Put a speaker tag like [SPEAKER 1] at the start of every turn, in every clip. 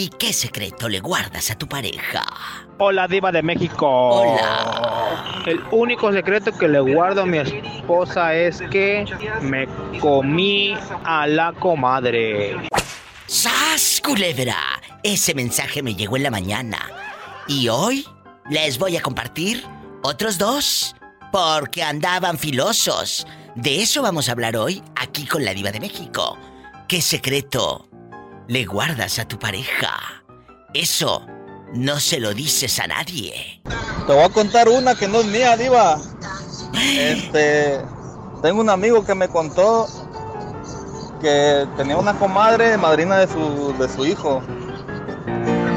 [SPEAKER 1] ¿Y qué secreto le guardas a tu pareja?
[SPEAKER 2] Hola, Diva de México.
[SPEAKER 1] Hola.
[SPEAKER 2] El único secreto que le guardo a mi esposa es que me comí a la comadre.
[SPEAKER 1] ¡Sas, culebra! Ese mensaje me llegó en la mañana. Y hoy les voy a compartir otros dos. Porque andaban filosos. De eso vamos a hablar hoy aquí con la Diva de México. ¿Qué secreto le guardas a tu pareja? Eso no se lo dices a nadie.
[SPEAKER 3] Te voy a contar una que no es mía, Diva. Este. Tengo un amigo que me contó que tenía una comadre, madrina de su, de su hijo.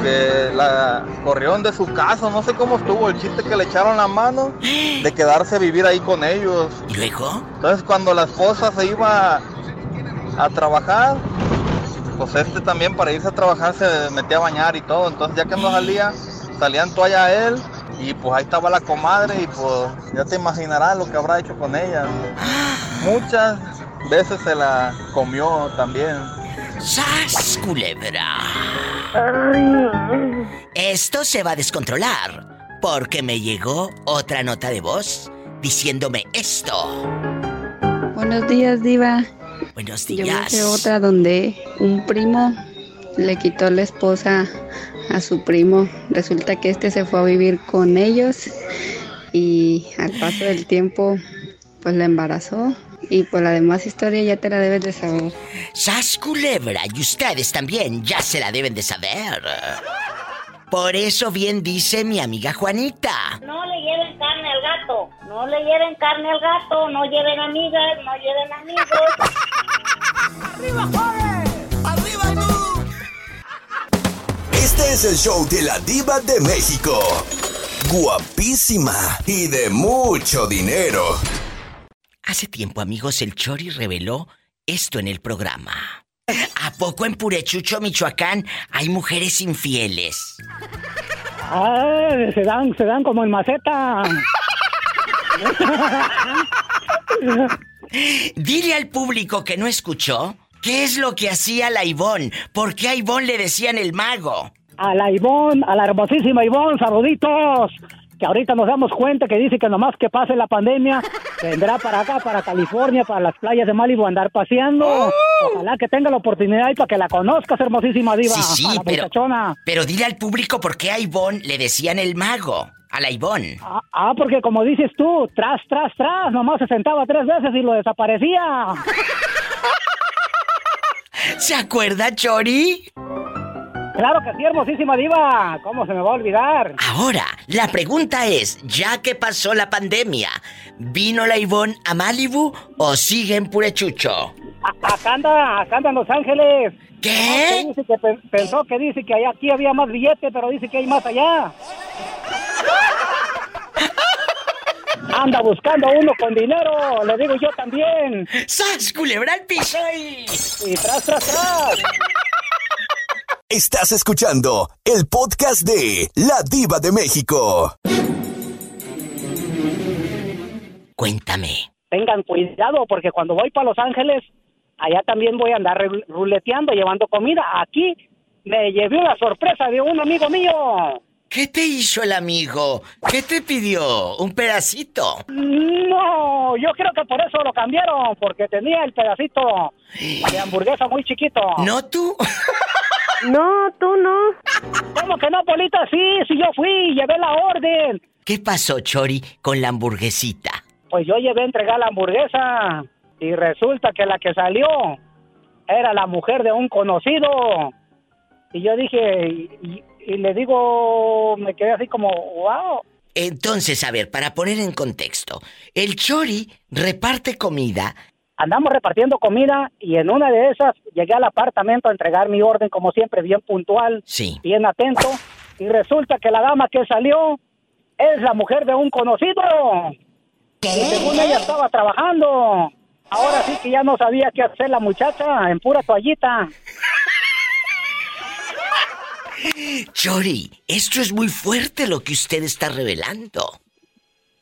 [SPEAKER 3] Que la corrieron de su casa, no sé cómo estuvo el chiste que le echaron la mano de quedarse a vivir ahí con ellos.
[SPEAKER 1] ¿Y luego?
[SPEAKER 3] Entonces cuando la esposa se iba a trabajar, pues este también para irse a trabajar se metía a bañar y todo. Entonces ya que no salía, salían toalla a él y pues ahí estaba la comadre y pues ya te imaginarás lo que habrá hecho con ella. Muchas veces se la comió también.
[SPEAKER 1] ¡Sas, culebra! Esto se va a descontrolar porque me llegó otra nota de voz diciéndome esto.
[SPEAKER 4] Buenos días, Diva.
[SPEAKER 1] Buenos
[SPEAKER 4] Yo
[SPEAKER 1] días.
[SPEAKER 4] sé otra donde un primo le quitó la esposa a su primo. Resulta que este se fue a vivir con ellos y al paso del tiempo pues la embarazó. Y pues la demás historia ya te la debes de saber.
[SPEAKER 1] ¡Sas, culebra! Y ustedes también ya se la deben de saber. Por eso bien dice mi amiga Juanita.
[SPEAKER 5] No le lleven. No le lleven carne al gato. No lleven amigas. No lleven amigos.
[SPEAKER 6] Este es el show de la diva de México. Guapísima y de mucho dinero.
[SPEAKER 1] Hace tiempo, amigos, el Chori reveló esto en el programa. ¿A poco en Purechucho, Michoacán, hay mujeres infieles?
[SPEAKER 7] Ah, se dan, se dan como en maceta.
[SPEAKER 1] Dile al público que no escuchó qué es lo que hacía la Ivón. ¿Por qué a Ivón le decían el mago?
[SPEAKER 7] A la Ivonne, a la hermosísima Ivonne, saluditos. Que ahorita nos damos cuenta que dice que nomás que pase la pandemia, vendrá para acá, para California, para las playas de Malibu a andar paseando. Ojalá que tenga la oportunidad y para que la conozcas, hermosísima diva.
[SPEAKER 1] Sí, sí,
[SPEAKER 7] a la
[SPEAKER 1] pero, pero dile al público por qué a Ivón le decían el mago. A la Ivón.
[SPEAKER 7] Ah, ah, porque como dices tú, tras, tras, tras, nomás se sentaba tres veces y lo desaparecía.
[SPEAKER 1] ¿Se acuerda, Chori?
[SPEAKER 7] Claro que sí, hermosísima diva. ¿Cómo se me va a olvidar?
[SPEAKER 1] Ahora, la pregunta es, ya que pasó la pandemia, ¿vino la Ivón a Malibu o sigue en Purechucho?
[SPEAKER 7] A- acá anda, acá anda en Los Ángeles.
[SPEAKER 1] ¿Qué?
[SPEAKER 7] No, que dice que pe- pensó que dice que aquí había más billete, pero dice que hay más allá. Anda buscando a uno con dinero, le digo yo también.
[SPEAKER 1] ¡Sas, culebra al piso y...
[SPEAKER 7] Y tras, tras, tras.
[SPEAKER 6] Estás escuchando el podcast de La Diva de México.
[SPEAKER 1] Cuéntame.
[SPEAKER 7] Tengan cuidado porque cuando voy para Los Ángeles, allá también voy a andar ru- ruleteando, llevando comida. Aquí me llevé una sorpresa de un amigo mío.
[SPEAKER 1] ¿Qué te hizo el amigo? ¿Qué te pidió? ¿Un pedacito?
[SPEAKER 7] No, yo creo que por eso lo cambiaron, porque tenía el pedacito de hamburguesa muy chiquito.
[SPEAKER 1] ¿No tú?
[SPEAKER 8] No, tú no.
[SPEAKER 7] ¿Cómo que no, Polita? Sí, sí, yo fui, llevé la orden.
[SPEAKER 1] ¿Qué pasó, Chori, con la hamburguesita?
[SPEAKER 7] Pues yo llevé a entregar la hamburguesa y resulta que la que salió era la mujer de un conocido. Y yo dije, y, le digo, me quedé así como, wow.
[SPEAKER 1] Entonces, a ver, para poner en contexto, el Chori reparte comida.
[SPEAKER 7] Andamos repartiendo comida y en una de esas llegué al apartamento a entregar mi orden como siempre, bien puntual,
[SPEAKER 1] Sí.
[SPEAKER 7] bien atento. Y resulta que la dama que salió es la mujer de un conocido. Y según ella estaba trabajando. Ahora sí que ya no sabía qué hacer la muchacha en pura toallita.
[SPEAKER 1] Chori, esto es muy fuerte lo que usted está revelando.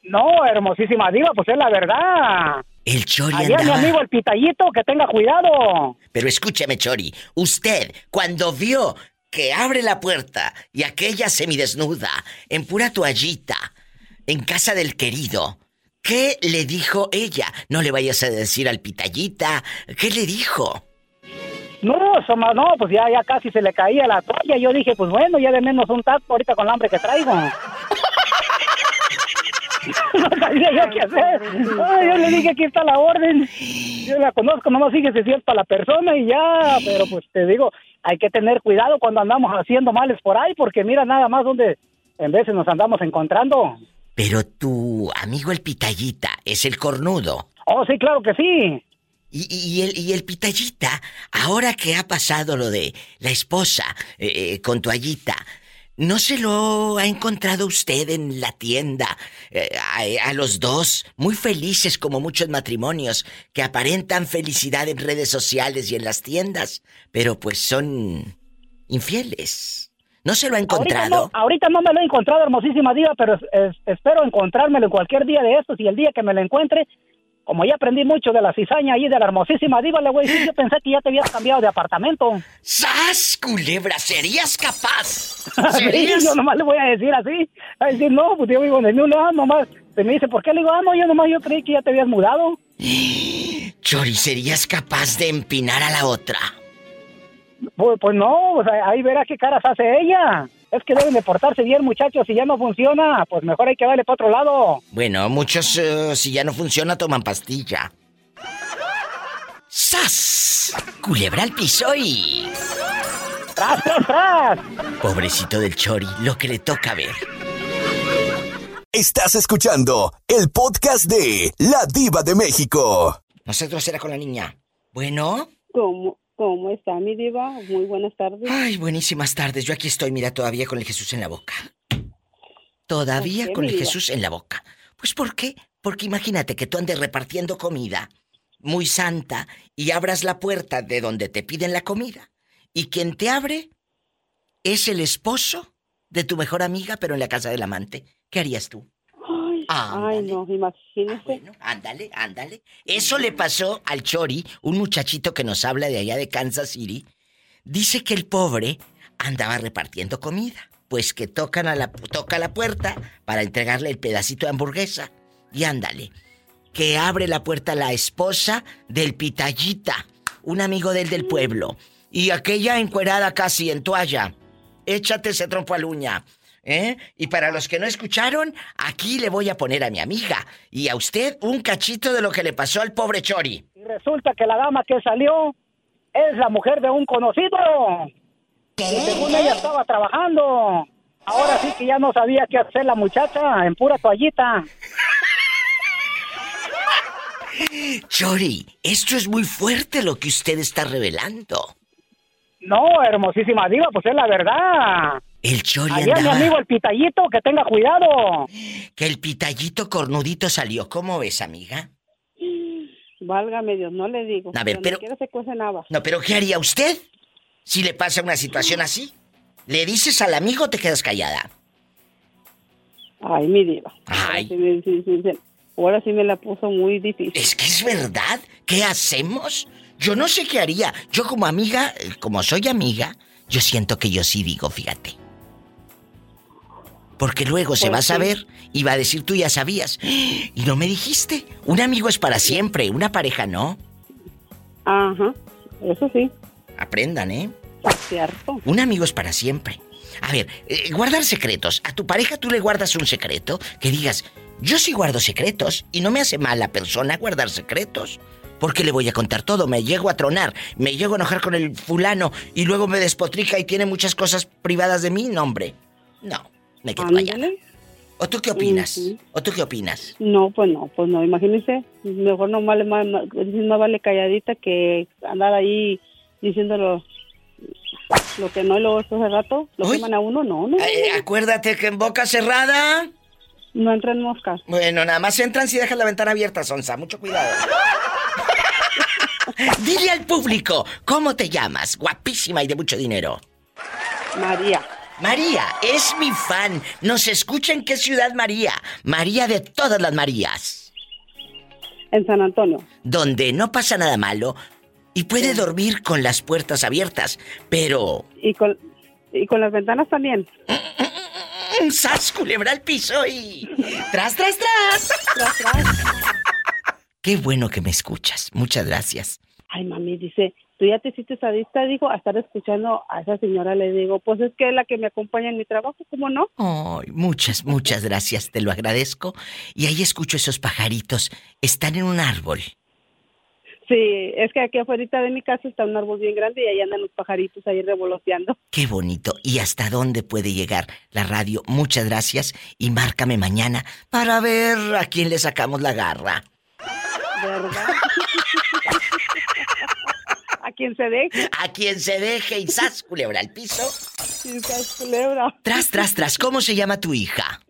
[SPEAKER 7] No, hermosísima diva, pues es la verdad.
[SPEAKER 1] El Chori
[SPEAKER 7] Allá mi amigo el pitallito, que tenga cuidado.
[SPEAKER 1] Pero escúcheme, Chori, usted, cuando vio que abre la puerta y aquella semidesnuda, en pura toallita, en casa del querido, ¿qué le dijo ella? No le vayas a decir al pitallita, ¿qué le dijo?
[SPEAKER 7] No, Soma, no, pues ya, ya casi se le caía la toalla. Yo dije, pues bueno, ya de menos un taco ahorita con el hambre que traigo. no sabía yo qué hacer. Ay, yo le dije, aquí está la orden. Yo la conozco, nomás fíjese si es para la persona y ya. Pero pues te digo, hay que tener cuidado cuando andamos haciendo males por ahí, porque mira nada más donde en veces nos andamos encontrando.
[SPEAKER 1] Pero tu amigo el pitallita es el cornudo.
[SPEAKER 7] Oh, sí, claro que sí.
[SPEAKER 1] Y, y- y el, y el pitallita, ahora que ha pasado lo de la esposa eh, eh, con toallita, ¿no se lo ha encontrado usted en la tienda? eh, a, a los dos, muy felices como muchos matrimonios, que aparentan felicidad en redes sociales y en las tiendas, pero pues son infieles. ¿No se lo ha
[SPEAKER 7] Ahorita
[SPEAKER 1] encontrado?
[SPEAKER 7] no, ahorita no me lo he encontrado, hermosísima diva, pero es- es- espero encontrármelo en cualquier día de estos y el día que me lo encuentre, como ya aprendí mucho de la cizaña ahí de la hermosísima diva, le voy a decir, yo pensé que ya te habías cambiado de apartamento.
[SPEAKER 1] ¡Sas, culebra! ¿Serías capaz?
[SPEAKER 7] Sí,
[SPEAKER 1] ¿Serías?
[SPEAKER 7] yo nomás le voy a decir así. A decir, no, pues yo vivo en el mismo lado, nomás. Se me dice, ¿por qué? Le digo, ah, no, yo nomás yo creí que ya te habías mudado.
[SPEAKER 1] Chori, ¿serías capaz de empinar a la otra?
[SPEAKER 7] Pues, pues no, ahí- ahí verá qué caras hace ella. Es que deben de portarse bien, muchachos. Si ya no funciona, pues mejor hay que darle para otro lado.
[SPEAKER 1] Bueno, muchos, eh, si ya no funciona, toman pastilla. ¡Sas! Culebra al piso y...
[SPEAKER 7] ¡Tras, tras, tras!
[SPEAKER 1] Pobrecito del Chori, lo que le toca ver.
[SPEAKER 6] Estás escuchando el podcast de La Diva de México.
[SPEAKER 1] Nosotros era con la niña. Bueno.
[SPEAKER 9] ¿Cómo, ¿Cómo está mi diva? Muy buenas tardes.
[SPEAKER 1] Ay, buenísimas tardes. Yo aquí estoy, mira, todavía con el Jesús en la boca. Todavía
[SPEAKER 9] ¿Por qué,
[SPEAKER 1] con el? Jesús en la boca. Pues ¿por qué? Porque imagínate que tú andes repartiendo comida muy santa y abras la puerta de donde te piden la comida y quien te abre es el esposo de tu mejor amiga, pero en la casa del amante. ¿Qué harías tú?
[SPEAKER 9] Ay, ay, no, imagínese.
[SPEAKER 1] Ándale, ándale. Eso le pasó al Chori, un muchachito que nos habla de allá de Kansas City. Dice que el pobre andaba repartiendo comida. Pues que tocan a la, toca la puerta para entregarle el pedacito de hamburguesa. Y ándale. Que abre la puerta la esposa del pitallita, un amigo del del pueblo. Y aquella encuerada casi en toalla. Échate ese trompo a la uña. ¿Eh? Y para los que no escucharon, aquí le voy a poner a mi amiga y a usted un cachito de lo que le pasó al pobre Chori.
[SPEAKER 7] Y resulta que la dama que salió es la mujer de un conocido. Que según ella estaba trabajando. Ahora sí que ya no sabía qué hacer la muchacha en pura toallita.
[SPEAKER 1] Chori, esto es muy fuerte lo que usted está revelando.
[SPEAKER 7] No, hermosísima diva, pues es la verdad.
[SPEAKER 1] El Chori
[SPEAKER 7] Allá mi amigo el pitallito, que tenga cuidado.
[SPEAKER 1] Que el pitallito cornudito salió. ¿Cómo ves, amiga?
[SPEAKER 9] Válgame Dios, no le digo.
[SPEAKER 1] A ver, pero-
[SPEAKER 9] se cuece nada.
[SPEAKER 1] No, pero ¿qué haría usted si le pasa una situación así? ¿Le dices al amigo o te quedas callada?
[SPEAKER 9] Ay, mi diva.
[SPEAKER 1] Ay.
[SPEAKER 9] Ahora sí, me, sí, sí, sí. Ahora sí me la puso muy difícil.
[SPEAKER 1] Es que es verdad. ¿Qué hacemos? Yo no sé qué haría. Yo como amiga, eh, como soy amiga, yo siento que yo sí digo, fíjate. Porque luego se va a saber y va a decir tú ya sabías. Y no me dijiste. Un amigo es para siempre, una pareja no.
[SPEAKER 9] Ajá, eso sí,
[SPEAKER 1] Aprendan, ¿eh?
[SPEAKER 9] es cierto.
[SPEAKER 1] Un amigo es para siempre. A ver, eh, guardar secretos. A tu pareja tú le guardas un secreto que digas, yo sí guardo secretos y no me hace mala persona guardar secretos. Porque le voy a contar todo, me llego a tronar, me llego a enojar con el fulano y luego me despotrica y tiene muchas cosas privadas de mí, no hombre. No, me quedo callada.
[SPEAKER 9] Ándale.
[SPEAKER 1] ¿O tú qué opinas? ¿O tú qué opinas?
[SPEAKER 9] No, pues no, pues no, imagínese, mejor no vale, más, más, vale calladita que andar ahí diciéndolo lo que no y luego de rato lo queman a uno, no, no, no,
[SPEAKER 1] Eh, acuérdate que en boca cerrada...
[SPEAKER 9] no entran moscas.
[SPEAKER 1] Bueno, nada más entran si dejas la ventana abierta, Sonsa. Mucho cuidado. Dile al público, ¿cómo te llamas? Guapísima y de mucho dinero.
[SPEAKER 9] María,
[SPEAKER 1] María, es mi fan. Nos escucha en qué ciudad, María. María de todas las Marías.
[SPEAKER 9] en San Antonio.
[SPEAKER 1] Donde no pasa nada malo y puede dormir con las puertas abiertas. Pero,
[SPEAKER 9] Y con, Y con las ventanas también.
[SPEAKER 1] Mm, ¡Sas, culebra al piso y... ¡Tras, tras, tras!
[SPEAKER 9] Tras, tras.
[SPEAKER 1] Qué bueno que me escuchas. Muchas gracias.
[SPEAKER 9] Ay, mami, dice, tú ya te hiciste sadista, digo, a estar escuchando a esa señora, le digo, pues es que es la que me acompaña en mi trabajo, ¿cómo no?
[SPEAKER 1] Ay, muchas, muchas gracias, te lo agradezco. Y ahí escucho esos pajaritos. Están en un árbol.
[SPEAKER 9] Sí, es que aquí afuera de mi casa está un árbol bien grande y ahí andan los pajaritos ahí revoloteando.
[SPEAKER 1] Qué bonito. ¿Y hasta dónde puede llegar la radio? Muchas gracias y márcame mañana para ver a quién le sacamos la garra.
[SPEAKER 9] ¿Verdad? a quien se deje.
[SPEAKER 1] A quien se deje y sas, culebra al piso.
[SPEAKER 9] Y sas, culebra.
[SPEAKER 1] Tras, tras, tras. ¿Cómo se llama tu hija?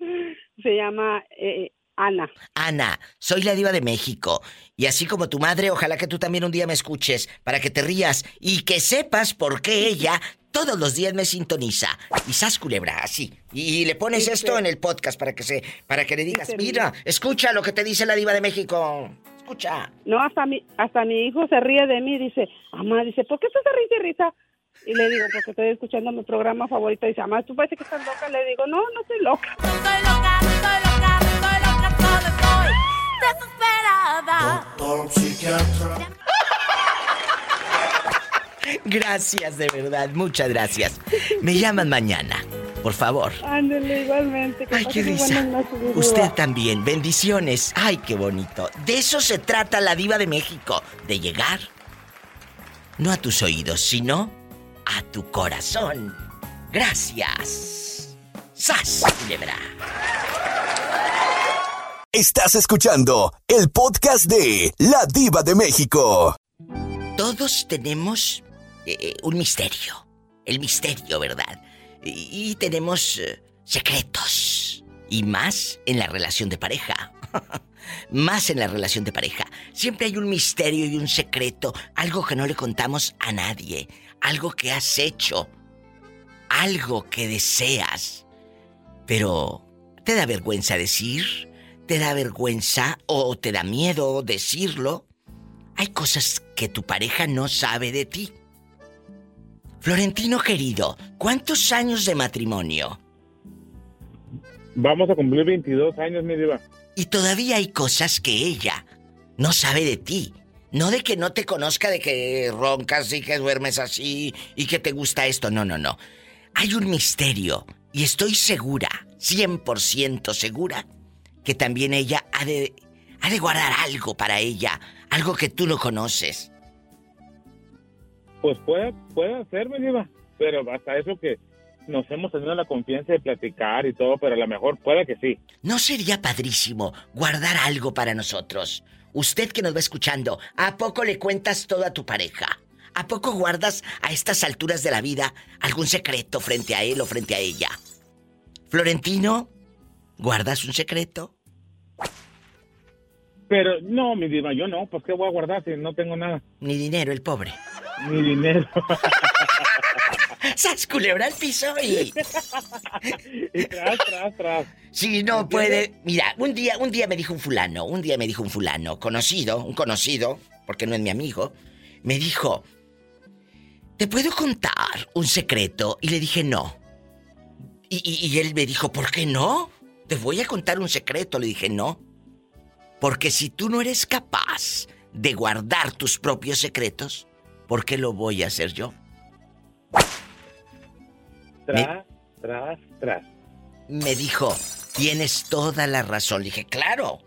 [SPEAKER 9] Se llama eh, Ana.
[SPEAKER 1] Ana, soy la diva de México. Y así como tu madre, ojalá que tú también un día me escuches para que te rías y que sepas por qué ella todos los días me sintoniza. Y sas culebra, así. Y, le pones esto en el podcast para que se, para que le digas, mira, escucha lo que te dice la diva de México. Escucha.
[SPEAKER 9] No, hasta mi, hasta mi hijo se ríe de mí, dice, mamá, dice, ¿por qué estás risa y risa? Y le digo, porque estoy escuchando mi programa favorito. Y dice, mamá, ¿tú parece que estás loca? Le digo, no, no estoy loca.
[SPEAKER 10] Estoy loca, estoy loca, estoy loca, todo estoy desesperada.
[SPEAKER 1] Gracias, de verdad, muchas gracias. Me llaman mañana, por favor.
[SPEAKER 9] Ándale, igualmente. que
[SPEAKER 1] Ay, qué risa. Usted también. Bendiciones. Ay, qué bonito. De eso se trata la diva de México. De llegar. No a tus oídos, sino a tu corazón. Gracias. ¡Sas, culebra!
[SPEAKER 6] Estás escuchando el podcast de La Diva de México.
[SPEAKER 1] Todos tenemos eh, un misterio. El misterio, ¿verdad? Y, tenemos eh, secretos. Y más en la relación de pareja. más en la relación de pareja. Siempre hay un misterio y un secreto. Algo que no le contamos a nadie. Algo que has hecho. Algo que deseas. Pero, ¿te da vergüenza decir? ¿Te da vergüenza o te da miedo decirlo? Hay cosas que tu pareja no sabe de ti. Florentino querido, ¿cuántos años de matrimonio?
[SPEAKER 11] Vamos a cumplir 22 años, mi diva.
[SPEAKER 1] Y todavía hay cosas que ella no sabe de ti. No de que no te conozca, de que roncas y que duermes así y que te gusta esto. No, no, no. Hay un misterio y estoy segura, 100% segura, que también ella ha de, ha de guardar algo para ella, algo que tú no conoces.
[SPEAKER 11] Pues puede, puede mi diva. Pero hasta eso que nos hemos tenido la confianza de platicar y todo, pero a lo mejor puede que sí.
[SPEAKER 1] ¿No sería padrísimo guardar algo para nosotros? Usted que nos va escuchando, ¿a poco le cuentas todo a tu pareja? ¿A poco guardas a estas alturas de la vida algún secreto frente a él o frente a ella? Florentino, ¿guardas un secreto?
[SPEAKER 11] Pero no, mi diva, yo no. Pues qué voy a guardar si no tengo nada.
[SPEAKER 1] Ni dinero, el pobre.
[SPEAKER 11] Ni dinero.
[SPEAKER 1] ¡Sas culebra al piso y...
[SPEAKER 11] y tras, tras, tras.
[SPEAKER 1] Si no puede... Mira, un día, un día me dijo un fulano, un día me dijo un fulano, conocido, un conocido, porque no es mi amigo, me dijo, ¿te puedo contar un secreto? Y le dije, no. Y, y- y él me dijo, ¿por qué no? Te voy a contar un secreto. Le dije, no. Porque si tú no eres capaz de guardar tus propios secretos, ¿por qué lo voy a hacer yo?
[SPEAKER 11] Tras, tras, tras.
[SPEAKER 1] Me dijo, tienes toda la razón. Le dije, claro.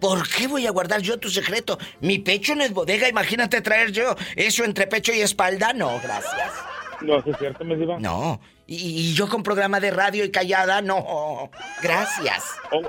[SPEAKER 1] ¿Por qué voy a guardar yo tu secreto? Mi pecho no es bodega, imagínate traer yo eso entre pecho y espalda. No, gracias.
[SPEAKER 11] No, ¿sí es cierto, mi diva.
[SPEAKER 1] No. Y, y yo con programa de radio y callada, no. Gracias.
[SPEAKER 11] O,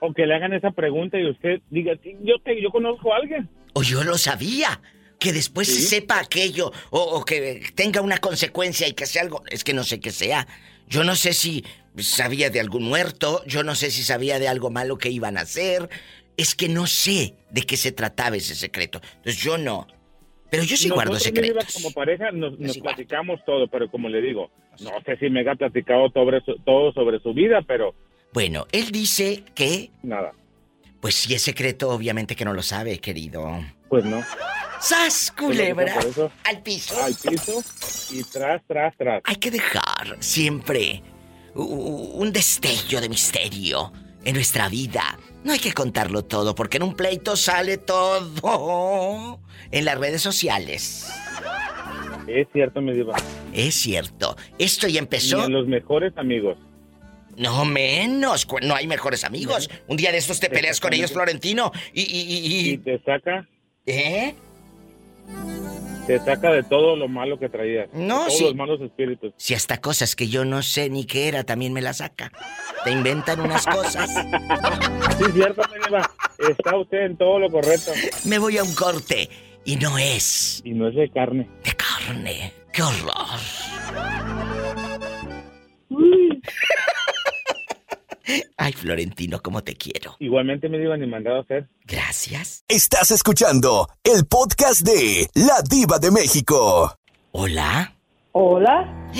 [SPEAKER 11] o que le hagan esa pregunta y usted diga, "Sí, yo, te, yo conozco a alguien.
[SPEAKER 1] O yo lo sabía. Que después se sepa aquello o, o que tenga una consecuencia y que sea algo... Es que no sé qué sea. Yo no sé si sabía de algún muerto, yo no sé si sabía de algo malo que iban a hacer. Es que no sé de qué se trataba ese secreto. Entonces yo no. Pero yo sí guardo
[SPEAKER 11] Nosotros,
[SPEAKER 1] secretos.
[SPEAKER 11] como pareja nos, nos platicamos todo, pero como le digo, no sé si me ha platicado sobre su- todo sobre su vida, pero
[SPEAKER 1] Bueno, él dice que...
[SPEAKER 11] nada.
[SPEAKER 1] Pues si es secreto, obviamente que no lo sabe, querido.
[SPEAKER 11] Pues no.
[SPEAKER 1] ¡Sas, culebra!
[SPEAKER 11] Por eso,
[SPEAKER 1] al piso.
[SPEAKER 11] Al piso y tras, tras, tras.
[SPEAKER 1] Hay que dejar siempre un destello de misterio en nuestra vida. No hay que contarlo todo porque en un pleito sale todo en las redes sociales.
[SPEAKER 11] Es cierto, mi diva.
[SPEAKER 1] Es cierto. Esto ya empezó.
[SPEAKER 11] en los mejores amigos.
[SPEAKER 1] No menos. No hay mejores amigos. Un día de estos te peleas con ellos, Florentino. Y, y, y- y-
[SPEAKER 11] Y te saca,
[SPEAKER 1] ¿Eh?
[SPEAKER 11] te saca de todo lo malo que traías.
[SPEAKER 1] No,
[SPEAKER 11] de todos
[SPEAKER 1] sí.
[SPEAKER 11] los malos espíritus.
[SPEAKER 1] Si hasta cosas que yo no sé ni qué era también me las saca. Te inventan unas cosas.
[SPEAKER 11] Sí, es cierto, mi diva. Está usted en todo lo correcto.
[SPEAKER 1] Me voy a un corte. Y no es
[SPEAKER 11] Y no es de carne.
[SPEAKER 1] de carne. ¡Qué horror! Ay, Florentino, cómo te quiero.
[SPEAKER 11] Igualmente me diva ni mandado a hacer.
[SPEAKER 1] Gracias.
[SPEAKER 6] Estás escuchando el podcast de La Diva de México.
[SPEAKER 1] Hola.
[SPEAKER 12] Hola.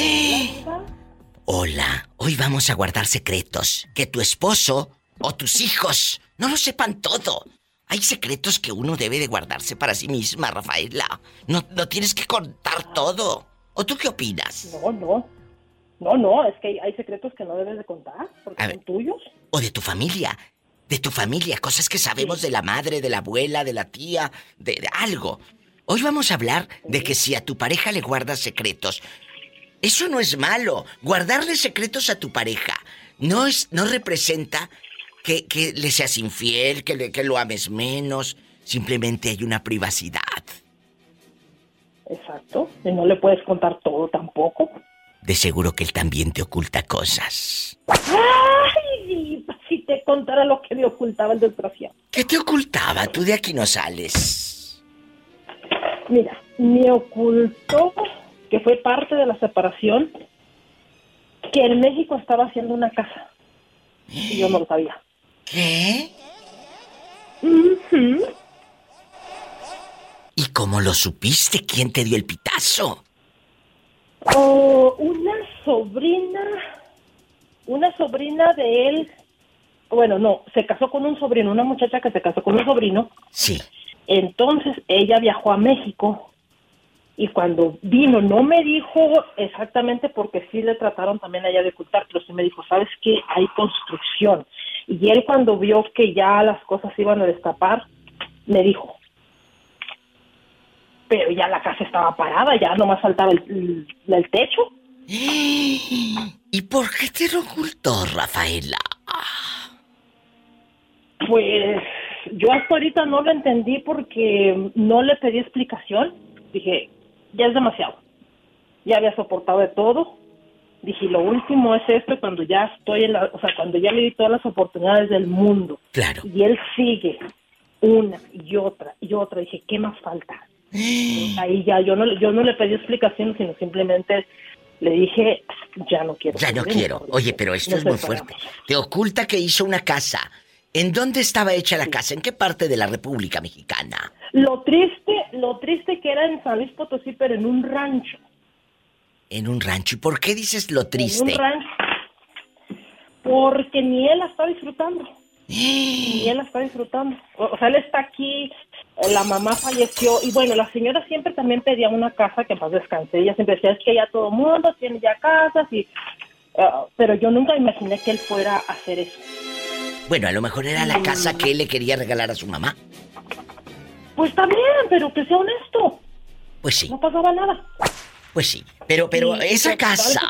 [SPEAKER 1] Hola. Hoy vamos a guardar secretos. Que tu esposo o tus hijos no lo sepan todo. Hay secretos que uno debe de guardarse para sí misma, Rafaela. No, no tienes que contar todo. ¿O tú qué opinas?
[SPEAKER 12] No, no. No, no, es que hay, secretos que no debes de contar porque
[SPEAKER 1] A
[SPEAKER 12] son
[SPEAKER 1] ver.
[SPEAKER 12] tuyos.
[SPEAKER 1] O de tu familia. De tu familia. Cosas que sabemos de la madre, de la abuela, de la tía, de, de algo. Hoy vamos a hablar de que si a tu pareja le guardas secretos, eso no es malo. Guardarle secretos a tu pareja no, es, no representa que, que le seas infiel, que, le- que lo ames menos. Simplemente hay una privacidad.
[SPEAKER 12] Exacto. Y no le puedes contar todo tampoco.
[SPEAKER 1] De seguro que él también te oculta cosas.
[SPEAKER 12] ¡Ay! Si te contara lo que me ocultaba el desgraciado.
[SPEAKER 1] ¿Qué te ocultaba? Tú de aquí no sales.
[SPEAKER 12] Mira, me ocultó que fue parte de la separación que en México estaba haciendo una casa. Y yo no lo sabía.
[SPEAKER 1] ¿Qué? ¿Y cómo lo supiste? ¿Quién te dio el pitazo?
[SPEAKER 12] Oh, una sobrina, una sobrina de él, bueno, no, se casó con un sobrino, una muchacha que se casó con un sobrino.
[SPEAKER 1] Sí.
[SPEAKER 12] Entonces ella viajó a México y cuando vino no me dijo exactamente porque sí le trataron también allá de ocultar, pero sí me dijo, sabes que hay construcción. Y él cuando vio que ya las cosas iban a destapar, me dijo, pero ya la casa estaba parada, ya nomás faltaba el, el- el techo.
[SPEAKER 1] ¿Y por qué te lo ocultó, Rafaela?
[SPEAKER 12] Pues yo hasta ahorita no lo entendí porque no le pedí explicación. Dije, ya es demasiado. Ya había soportado de todo. Dije, lo último es esto cuando ya estoy en la, o sea, cuando ya le di todas las oportunidades del mundo.
[SPEAKER 1] Claro.
[SPEAKER 12] Y él sigue una y otra y otra. Dije, ¿qué más falta? Ahí ya yo no, le- yo no le pedí explicación, sino simplemente le dije, ya no quiero.
[SPEAKER 1] Ya no
[SPEAKER 12] en
[SPEAKER 1] quiero. Oye, pero esto es muy fuerte. Te oculta que hizo una casa. ¿En dónde estaba hecha la casa? ¿En qué parte de la República Mexicana?
[SPEAKER 12] Lo triste, lo triste que era en San Luis Potosí, pero en un rancho.
[SPEAKER 1] En un rancho. ¿Y por qué dices lo
[SPEAKER 12] En
[SPEAKER 1] triste?
[SPEAKER 12] un rancho. Porque ni él la está disfrutando. Ni él la está disfrutando. O, sea, él está aquí, la mamá falleció. Y bueno, la señora siempre también pedía una casa que más descanse. Ella siempre decía, es que ya todo mundo tiene ya casas. y ah, Pero yo nunca imaginé que él fuera a hacer eso.
[SPEAKER 1] Bueno, a lo mejor era la casa que él le quería regalar a su mamá.
[SPEAKER 12] Pues también, pero que sea honesto.
[SPEAKER 1] Pues sí,
[SPEAKER 12] No pasaba nada.
[SPEAKER 1] pues sí. Pero, pero
[SPEAKER 12] Sí,
[SPEAKER 1] esa casa,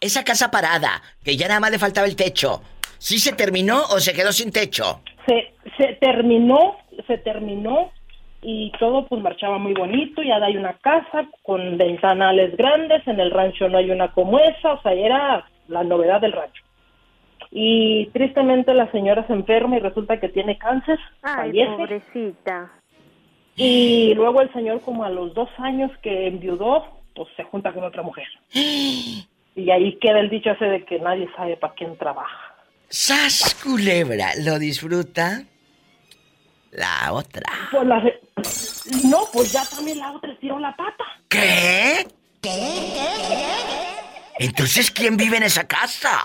[SPEAKER 1] esa casa parada, que ya nada más le faltaba el techo, ¿sí se terminó o se quedó sin techo?
[SPEAKER 12] se, se terminó, se terminó y todo pues marchaba muy bonito, ya hay una casa con ventanales grandes, en el rancho no hay una como esa, o sea, era la novedad del rancho. Y tristemente la señora se enferma y resulta que tiene cáncer,
[SPEAKER 8] Ay,
[SPEAKER 12] fallece.
[SPEAKER 8] pobrecita.
[SPEAKER 12] Y luego el señor como a los dos años que enviudó, pues se junta con otra mujer. Y ahí queda el dicho ese de que nadie sabe para quién trabaja.
[SPEAKER 1] ¡Sas, culebra! ¿Lo disfruta? La otra.
[SPEAKER 12] Pues la re- No, pues ya también la otra tiró la pata.
[SPEAKER 1] ¿Qué? Entonces, ¿quién vive en esa casa?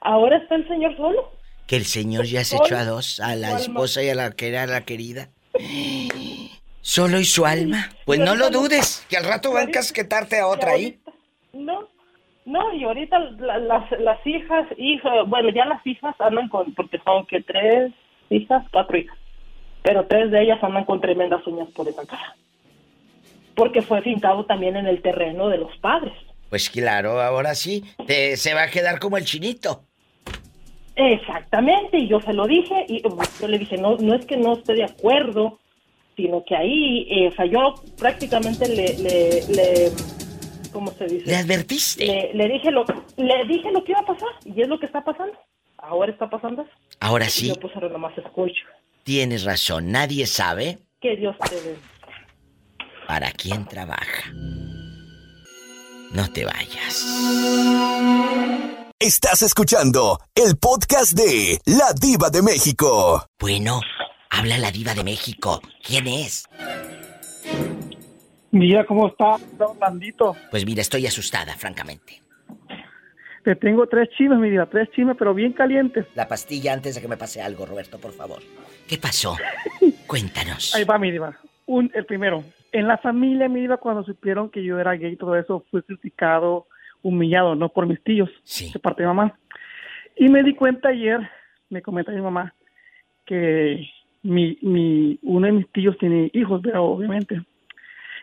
[SPEAKER 12] Ahora está el señor solo.
[SPEAKER 1] Que el señor ya se echó a dos, a la esposa y a la que era la querida. Solo y su alma. Pues no lo dudes, que al rato va a encasquetarte a otra ahí.
[SPEAKER 9] No, no, y ahorita la- las, las hijas, hijas, bueno, ya las hijas andan con, porque son que tres hijas, cuatro hijas, pero tres de ellas andan con tremendas uñas por esa cara. Porque fue fincado también en el terreno de los padres.
[SPEAKER 1] Pues claro, ahora sí, te, se va a quedar como el chinito.
[SPEAKER 9] Exactamente, y yo se lo dije, y uh, yo le dije, no, no es que no esté de acuerdo, sino que ahí, eh, o sea, yo prácticamente le, le, le ¿cómo se dice?
[SPEAKER 1] ¿Le advertiste?
[SPEAKER 9] Le, le dije lo, le dije lo que iba a pasar, y es lo que está pasando. Ahora está pasando eso.
[SPEAKER 1] Ahora sí,
[SPEAKER 9] yo pues ahora nomás escucho.
[SPEAKER 1] tienes razón, nadie sabe
[SPEAKER 9] Que Dios te bendiga.
[SPEAKER 1] para quién trabaja. No te vayas.
[SPEAKER 6] Estás escuchando el podcast de La Diva de México.
[SPEAKER 1] Bueno, habla la diva de México. ¿Quién es?
[SPEAKER 13] Mira cómo está Orlandito.
[SPEAKER 1] Pues mira, estoy asustada, francamente.
[SPEAKER 13] Te tengo tres chimes, mi vida, tres chimes, pero bien calientes.
[SPEAKER 1] La pastilla antes de que me pase algo, Roberto, por favor. ¿Qué pasó? Cuéntanos.
[SPEAKER 13] Ahí va, mi diva. Un, el primero. En la familia, mi diva, cuando supieron que yo era gay y todo eso, fui criticado, humillado, no por mis tíos, de parte de mamá. Y me di cuenta ayer, me comenta mi mamá, que mi, mi, uno de mis tíos tiene hijos, pero obviamente.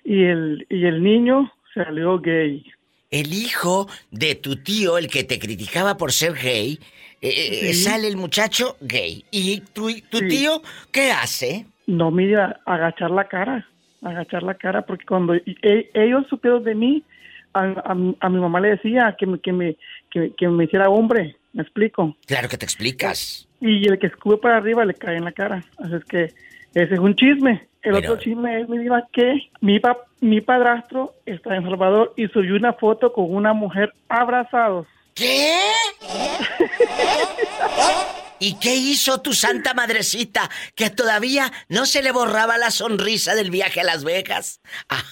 [SPEAKER 13] Y el, y el niño salió gay.
[SPEAKER 1] El hijo de tu tío, el que te criticaba por ser gay, eh, eh,
[SPEAKER 13] Sí.
[SPEAKER 1] sale el muchacho gay. ¿Y tu, tu
[SPEAKER 13] Sí.
[SPEAKER 1] tío qué hace?
[SPEAKER 13] No, mira, agachar la cara, agachar la cara, porque cuando e- ellos supieron de mí, a, a mi- a mi mamá le decía que me, que, me, que, que me hiciera hombre, me explico.
[SPEAKER 1] Claro que te explicas.
[SPEAKER 13] Y el que escube para arriba le cae en la cara. Así es que ese es un chisme. El
[SPEAKER 1] Pero-
[SPEAKER 13] otro chisme es, mi diva, que mi, pa- mi padrastro está en Salvador y subió una foto con una mujer abrazados.
[SPEAKER 1] ¿Qué? ¿Y qué hizo tu santa madrecita que todavía no se le borraba la sonrisa del viaje a Las Vegas? Ah.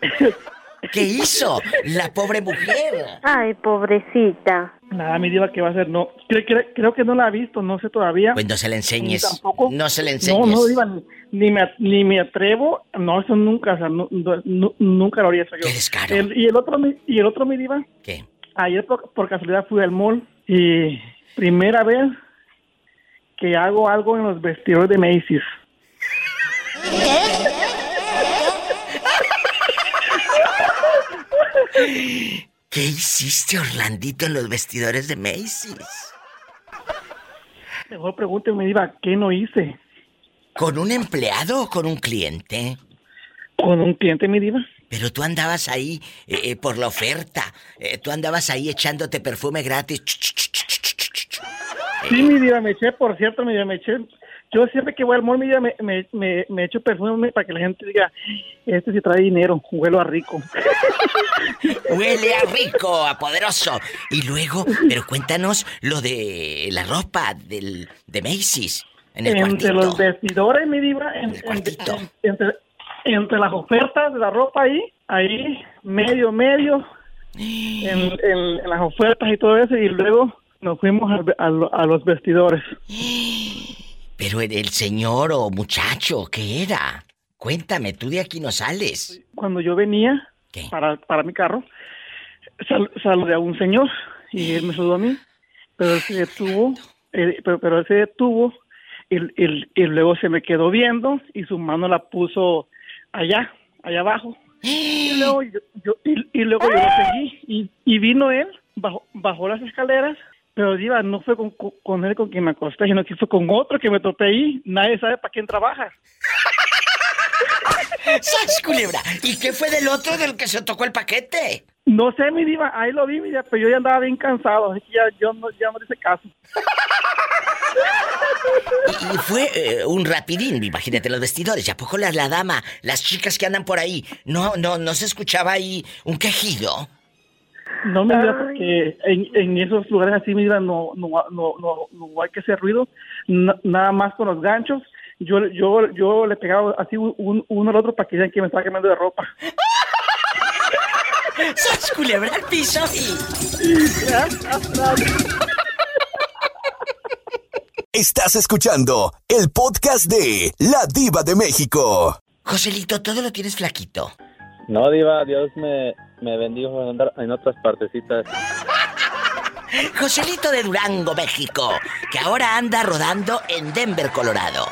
[SPEAKER 1] ¿Qué hizo la pobre mujer?
[SPEAKER 13] Ay, pobrecita. Nada, mi diva, ¿qué va a hacer? No, creo, creo, creo que no la ha visto, no sé todavía.
[SPEAKER 1] Pues no se le enseñes.
[SPEAKER 13] Ni tampoco.
[SPEAKER 1] No se le
[SPEAKER 13] No,
[SPEAKER 1] enseñes.
[SPEAKER 13] no, diva, ni, ni me, ni me atrevo. No, eso nunca, o sea, nunca lo haría eso yo.
[SPEAKER 1] Qué descaro.
[SPEAKER 13] El- y el otro, y el otro, mi diva.
[SPEAKER 1] ¿Qué?
[SPEAKER 13] Ayer por, por casualidad fui al mall y primera vez que hago algo en los vestidores de Macy's.
[SPEAKER 1] ¿Qué hiciste, Orlandito, en los vestidores de Macy's?
[SPEAKER 13] Mejor pregúnteme, diva, ¿qué no hice?
[SPEAKER 1] ¿Con un empleado o con un cliente?
[SPEAKER 13] Con un cliente, mi diva.
[SPEAKER 1] Pero tú andabas ahí eh, eh, por la oferta. Eh, tú andabas ahí echándote perfume gratis.
[SPEAKER 13] Sí, mi diva, me eché, por cierto, mi diva, me eché. Yo siempre que voy al mall, me, me, me, me echo perfume para que la gente diga, este sí trae dinero, huelo a rico.
[SPEAKER 1] Huele a rico, a poderoso. Y luego, pero cuéntanos lo de la ropa del, de Macy's. En el
[SPEAKER 13] entre
[SPEAKER 1] cuartito.
[SPEAKER 13] los vestidores, mi diva, en- en- en- entre, entre las ofertas de la ropa ahí, ahí, medio, medio, en, en- en las ofertas y todo eso, y luego nos fuimos a, lo- a los vestidores.
[SPEAKER 1] Pero el, el señor o muchacho, ¿qué era? Cuéntame, tú de aquí no sales.
[SPEAKER 13] Cuando yo venía para, para mi carro, sal- saludé a un señor y él me saludó a mí, pero él se detuvo, él- pero, pero él se detuvo y, y- y luego se me quedó viendo y su mano la puso allá, allá abajo. Y luego yo, yo- y, y luego yo lo seguí y, y vino él, bajó, bajó las escaleras, pero diva, no fue con, él con quien me acosté, sino que fue con otro que me topé ahí. Nadie sabe para quién trabaja.
[SPEAKER 1] ¡Sas, culebra! ¿Y qué fue del otro del que se tocó el paquete?
[SPEAKER 13] No sé, mi diva, ahí lo vi, mi diva, pero yo ya andaba bien cansado, así que ya, yo no, ya no hice caso.
[SPEAKER 1] Y fue eh, un rapidín, imagínate los vestidores. ¿Y a poco la, la dama, las chicas que andan por ahí, no, no, no se escuchaba ahí un quejido?
[SPEAKER 13] No me diga porque en, en esos lugares así, mi diva, no, no, no, no, no hay que hacer ruido, na- nada más con los ganchos. Yo, yo, yo le pegaba así un, uno al otro para que vean que me estaba quemando de ropa.
[SPEAKER 1] ¡Sas, culebra al piso!
[SPEAKER 6] Estás escuchando el podcast de La Diva de México.
[SPEAKER 1] Joselito, todo lo tienes flaquito.
[SPEAKER 14] No, Diva, Dios me, me bendijo en andar en otras partecitas.
[SPEAKER 1] Joselito de Durango, México, que ahora anda rodando en Denver, Colorado.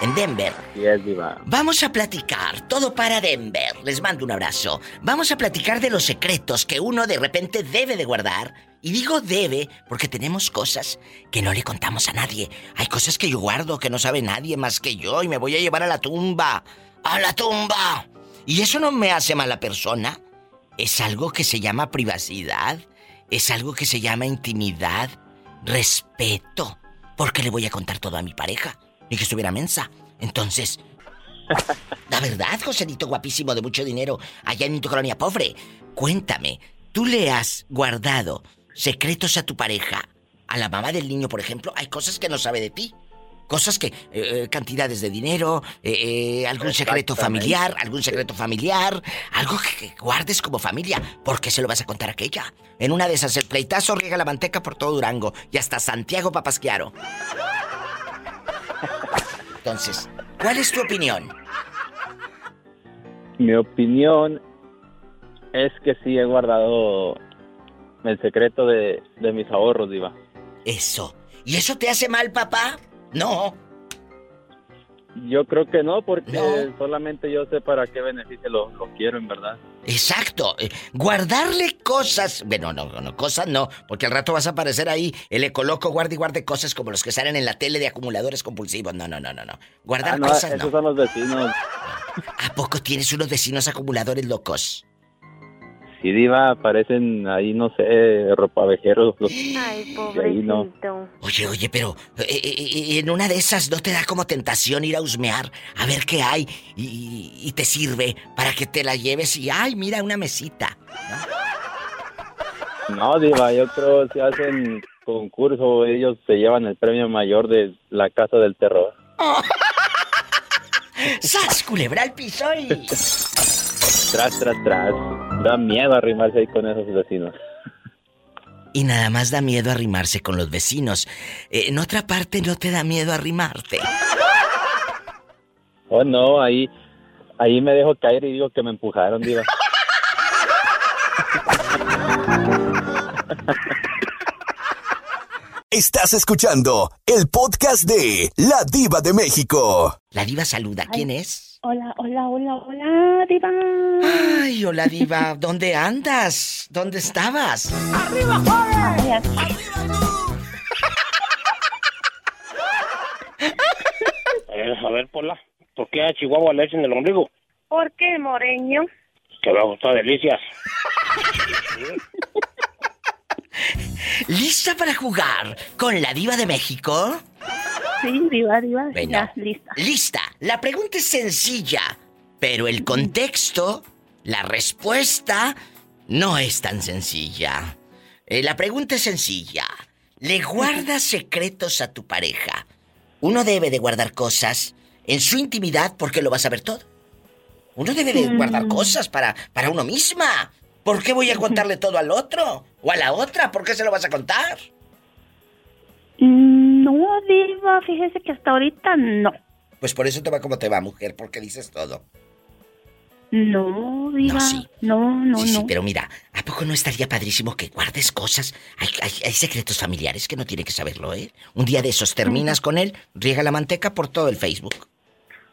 [SPEAKER 1] En Denver.
[SPEAKER 14] Sí, es Diva.
[SPEAKER 1] Vamos a platicar, todo para Denver. Les mando un abrazo. Vamos a platicar de los secretos que uno de repente debe de guardar. Y digo debe porque tenemos cosas que no le contamos a nadie. Hay cosas que yo guardo que no sabe nadie más que yo y me voy a llevar a la tumba. ¡A la tumba! Y eso no me hace mala persona. Es algo que se llama privacidad. Es algo que se llama intimidad. Respeto. Porque le voy a contar todo a mi pareja. Ni que estuviera mensa. Entonces, la verdad, Joselito guapísimo de mucho dinero, allá en tu colonia pobre, cuéntame, ¿tú le has guardado secretos a tu pareja? A la mamá del niño, por ejemplo, hay cosas que no sabe de ti. Cosas que, eh, eh, cantidades de dinero, eh, algún secreto familiar, algún secreto familiar, algo que, que guardes como familia. ¿Por qué se lo vas a contar a aquella? En una de esas, el pleitazo riega la manteca por todo Durango y hasta Santiago Papasquiaro. Entonces, ¿cuál es tu opinión?
[SPEAKER 14] Mi opinión es que sí he guardado el secreto de, de mis ahorros, Diva.
[SPEAKER 1] Eso. ¿Y eso te hace mal, papá? No.
[SPEAKER 14] Yo creo que no, porque
[SPEAKER 1] No.
[SPEAKER 14] solamente yo sé para qué beneficio lo, lo quiero, en verdad.
[SPEAKER 1] Exacto. Eh, Guardarle cosas. Bueno, no, no, cosas no. Porque al rato vas a aparecer ahí el ecoloco guarde y guarde cosas como los que salen en la tele de acumuladores compulsivos. No, no, no, no, no. Guardar
[SPEAKER 14] Ah, no,
[SPEAKER 1] cosas
[SPEAKER 14] esos
[SPEAKER 1] no.
[SPEAKER 14] son los vecinos.
[SPEAKER 1] ¿A poco tienes unos vecinos acumuladores locos?
[SPEAKER 14] Sí, Diva, parecen ahí, no sé, ropavejeros. Los...
[SPEAKER 15] Ay,
[SPEAKER 14] de ahí no.
[SPEAKER 15] pobrecito.
[SPEAKER 1] Oye, oye, pero eh, eh, eh, en una de esas no te da como tentación ir a husmear, a ver qué hay y, y te sirve para que te la lleves y, ay, mira, una mesita.
[SPEAKER 14] No, Diva, yo creo que si hacen concurso, ellos se llevan el premio mayor de la Casa del Terror.
[SPEAKER 1] ¡Sas, culebra al piso y...
[SPEAKER 14] Tras, tras, tras. Da miedo arrimarse ahí con esos vecinos.
[SPEAKER 1] Y nada más da miedo arrimarse con los vecinos. Eh, en otra parte no te da miedo arrimarte.
[SPEAKER 14] Oh, no, ahí, ahí me dejo caer y digo que me empujaron, Diva.
[SPEAKER 6] Estás escuchando el podcast de La Diva de México.
[SPEAKER 1] La diva saluda. ¿Quién es?
[SPEAKER 15] Hola, hola, hola, hola, diva.
[SPEAKER 1] Ay, hola diva. ¿Dónde andas? ¿Dónde estabas?
[SPEAKER 10] ¡Arriba, joven!
[SPEAKER 15] Ay, aquí.
[SPEAKER 16] A ver, Pola, ¿por qué a Chihuahua le echan el ombligo?
[SPEAKER 15] ¿Por qué, Moreño?
[SPEAKER 16] Que va a gustar delicias.
[SPEAKER 1] ¿Lista para jugar con la diva de México?
[SPEAKER 15] Sí, diva, diva.
[SPEAKER 1] Bueno.
[SPEAKER 15] Ya, lista.
[SPEAKER 1] Lista. La pregunta es sencilla, pero el contexto, la respuesta, no es tan sencilla. Eh, la pregunta es sencilla. ¿Le guardas secretos a tu pareja? Uno debe de guardar cosas en su intimidad porque lo vas a ver todo. Uno debe de guardar cosas para, para uno misma. ¿Por qué voy a contarle todo al otro? ¿O a la otra? ¿Por qué se lo vas a contar?
[SPEAKER 15] Mm, No, diva, fíjese que hasta ahorita no.
[SPEAKER 1] Pues por eso te va como te va, mujer, porque dices todo.
[SPEAKER 15] No, diva.
[SPEAKER 1] No, sí.
[SPEAKER 15] No, no,
[SPEAKER 1] sí, sí, pero mira, ¿a poco no estaría padrísimo que guardes cosas? Hay, hay, hay secretos familiares que no tiene que saberlo, ¿eh? Un día de esos terminas con él, riega la manteca por todo el Facebook.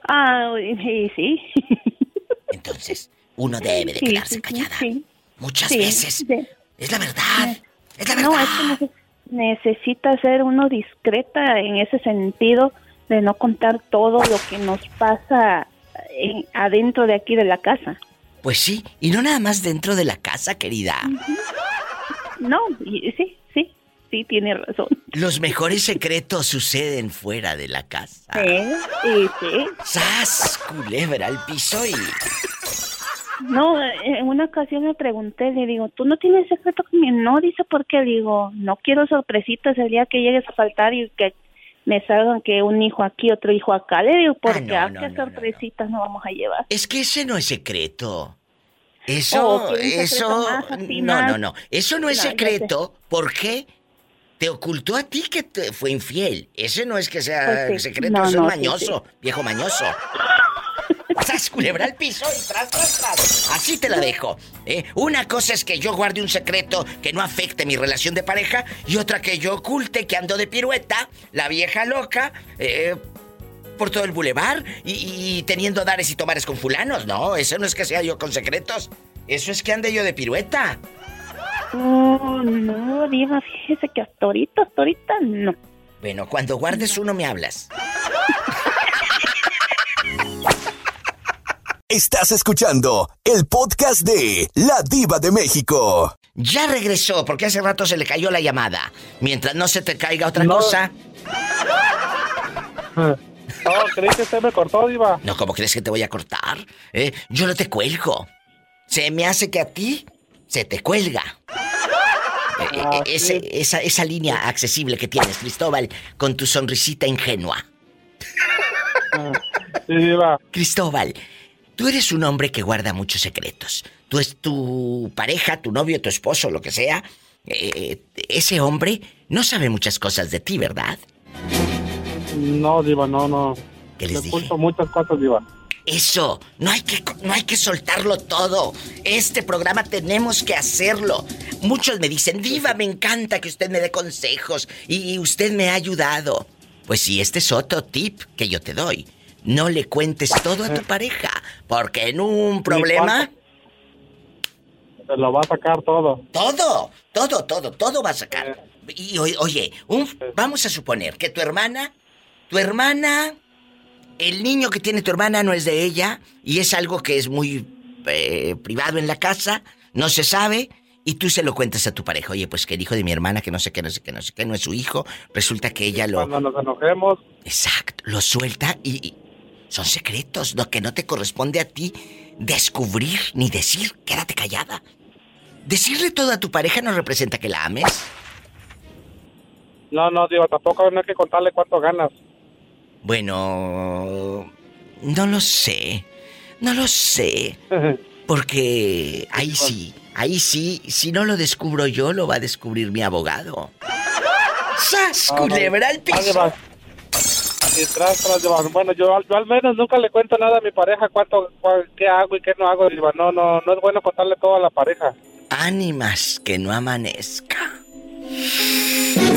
[SPEAKER 15] Ah, sí, sí.
[SPEAKER 1] Entonces, uno debe de quedarse
[SPEAKER 15] sí, sí,
[SPEAKER 1] callada.
[SPEAKER 15] sí.
[SPEAKER 1] Muchas
[SPEAKER 15] Sí,
[SPEAKER 1] veces.
[SPEAKER 15] sí.
[SPEAKER 1] Es la verdad. Es la
[SPEAKER 15] No,
[SPEAKER 1] verdad.
[SPEAKER 15] es que nece- necesita ser uno discreta en ese sentido de no contar todo lo que nos pasa en- adentro de aquí de la casa.
[SPEAKER 1] Pues sí, y no nada más dentro de la casa, querida.
[SPEAKER 15] No, y- sí, sí, sí, tiene razón.
[SPEAKER 1] Los mejores secretos suceden fuera de la casa.
[SPEAKER 15] Sí, y sí.
[SPEAKER 1] ¡Sas! Culebra al piso y...
[SPEAKER 15] No, en una ocasión me pregunté, le digo, ¿tú no tienes secreto conmigo? No, dice, ¿por qué? Digo, no quiero sorpresitas el día que llegues a faltar y que me salgan que un hijo aquí, otro hijo acá. Le digo, porque
[SPEAKER 1] no,
[SPEAKER 15] a
[SPEAKER 1] no,
[SPEAKER 15] qué
[SPEAKER 1] no,
[SPEAKER 15] sorpresitas no vamos a llevar.
[SPEAKER 1] Es que ese no es secreto. Eso,
[SPEAKER 15] Oh, ¿quiere un secreto
[SPEAKER 1] eso,
[SPEAKER 15] más, así
[SPEAKER 1] no,
[SPEAKER 15] más?
[SPEAKER 1] no, no. Eso no es secreto porque te ocultó a ti que te fue infiel. Ese no es que sea
[SPEAKER 15] Pues sí.
[SPEAKER 1] secreto,
[SPEAKER 15] No,
[SPEAKER 1] eso
[SPEAKER 15] no,
[SPEAKER 1] es
[SPEAKER 15] sí,
[SPEAKER 1] mañoso, viejo mañoso. ¡Sas, culebra al piso y tras, tras, tras! Así te la dejo. ¿eh? Una cosa es que yo guarde un secreto que no afecte mi relación de pareja y otra que yo oculte que ando de pirueta, la vieja loca, eh, por todo el bulevar y, y teniendo dares y tomares con fulanos. No, eso no es que sea yo con secretos. Eso es que ande yo de pirueta.
[SPEAKER 15] No, no, Diva, fíjese que hasta ahorita, hasta ahorita no.
[SPEAKER 1] Bueno, cuando guardes uno me hablas.
[SPEAKER 6] Estás escuchando el podcast de La Diva de México.
[SPEAKER 1] Ya regresó, porque hace rato se le cayó la llamada. Mientras no se te caiga otra cosa.
[SPEAKER 11] No, creí que usted me cortó, Diva.
[SPEAKER 1] No, ¿cómo crees que te voy a cortar? ¿Eh? Yo no te cuelgo. Se me hace que a ti se te cuelga. Eh, eh, ese- esa, esa línea accesible que tienes, Cristóbal, con tu sonrisita ingenua.
[SPEAKER 11] Sí, Diva.
[SPEAKER 1] Cristóbal, tú eres un hombre que guarda muchos secretos. Tú es tu pareja, tu novio, tu esposo, lo que sea. eh, ese hombre no sabe muchas cosas de ti, ¿verdad?
[SPEAKER 11] No, Diva, no, no.
[SPEAKER 1] ¿Qué les
[SPEAKER 11] Le
[SPEAKER 1] dije?
[SPEAKER 11] muchas cosas, Diva.
[SPEAKER 1] Eso, no hay que no hay que soltarlo todo. Este programa tenemos que hacerlo. Muchos me dicen, "Diva, me encanta que usted me dé consejos y usted me ha ayudado." Pues sí, este es otro tip que yo te doy. No le cuentes todo a tu pareja, porque en un problema
[SPEAKER 11] Se lo va a sacar todo.
[SPEAKER 1] todo, todo, todo, todo va a sacar. Y o- oye, un- vamos a suponer que tu hermana, tu hermana, el niño que tiene tu hermana no es de ella y es algo que es muy eh, privado en la casa, no se sabe. Y tú se lo cuentas a tu pareja, oye, pues que el hijo de mi hermana, que no sé qué, no sé qué, no sé qué, no es su hijo, resulta que ella lo...
[SPEAKER 11] Cuando nos enojemos,
[SPEAKER 1] Exacto, lo suelta y, y son secretos, lo que no te corresponde a ti descubrir ni decir, quédate callada. Decirle todo a tu pareja no representa que la ames.
[SPEAKER 11] no, no, Diva, tampoco no hay que contarle cuánto ganas.
[SPEAKER 1] Bueno, no lo sé, no lo sé, porque ahí sí, ahí sí, si no lo descubro yo, lo va a descubrir mi abogado. ¡Sas, culebra al piso!
[SPEAKER 11] Diva. Y tras, tras, Diva. Bueno, yo, al- yo al menos nunca le cuento nada a mi pareja cuánto, cuál- qué hago y qué no hago, Diva. No, no, no es bueno contarle todo a la pareja.
[SPEAKER 1] Ánimas que no amanezca.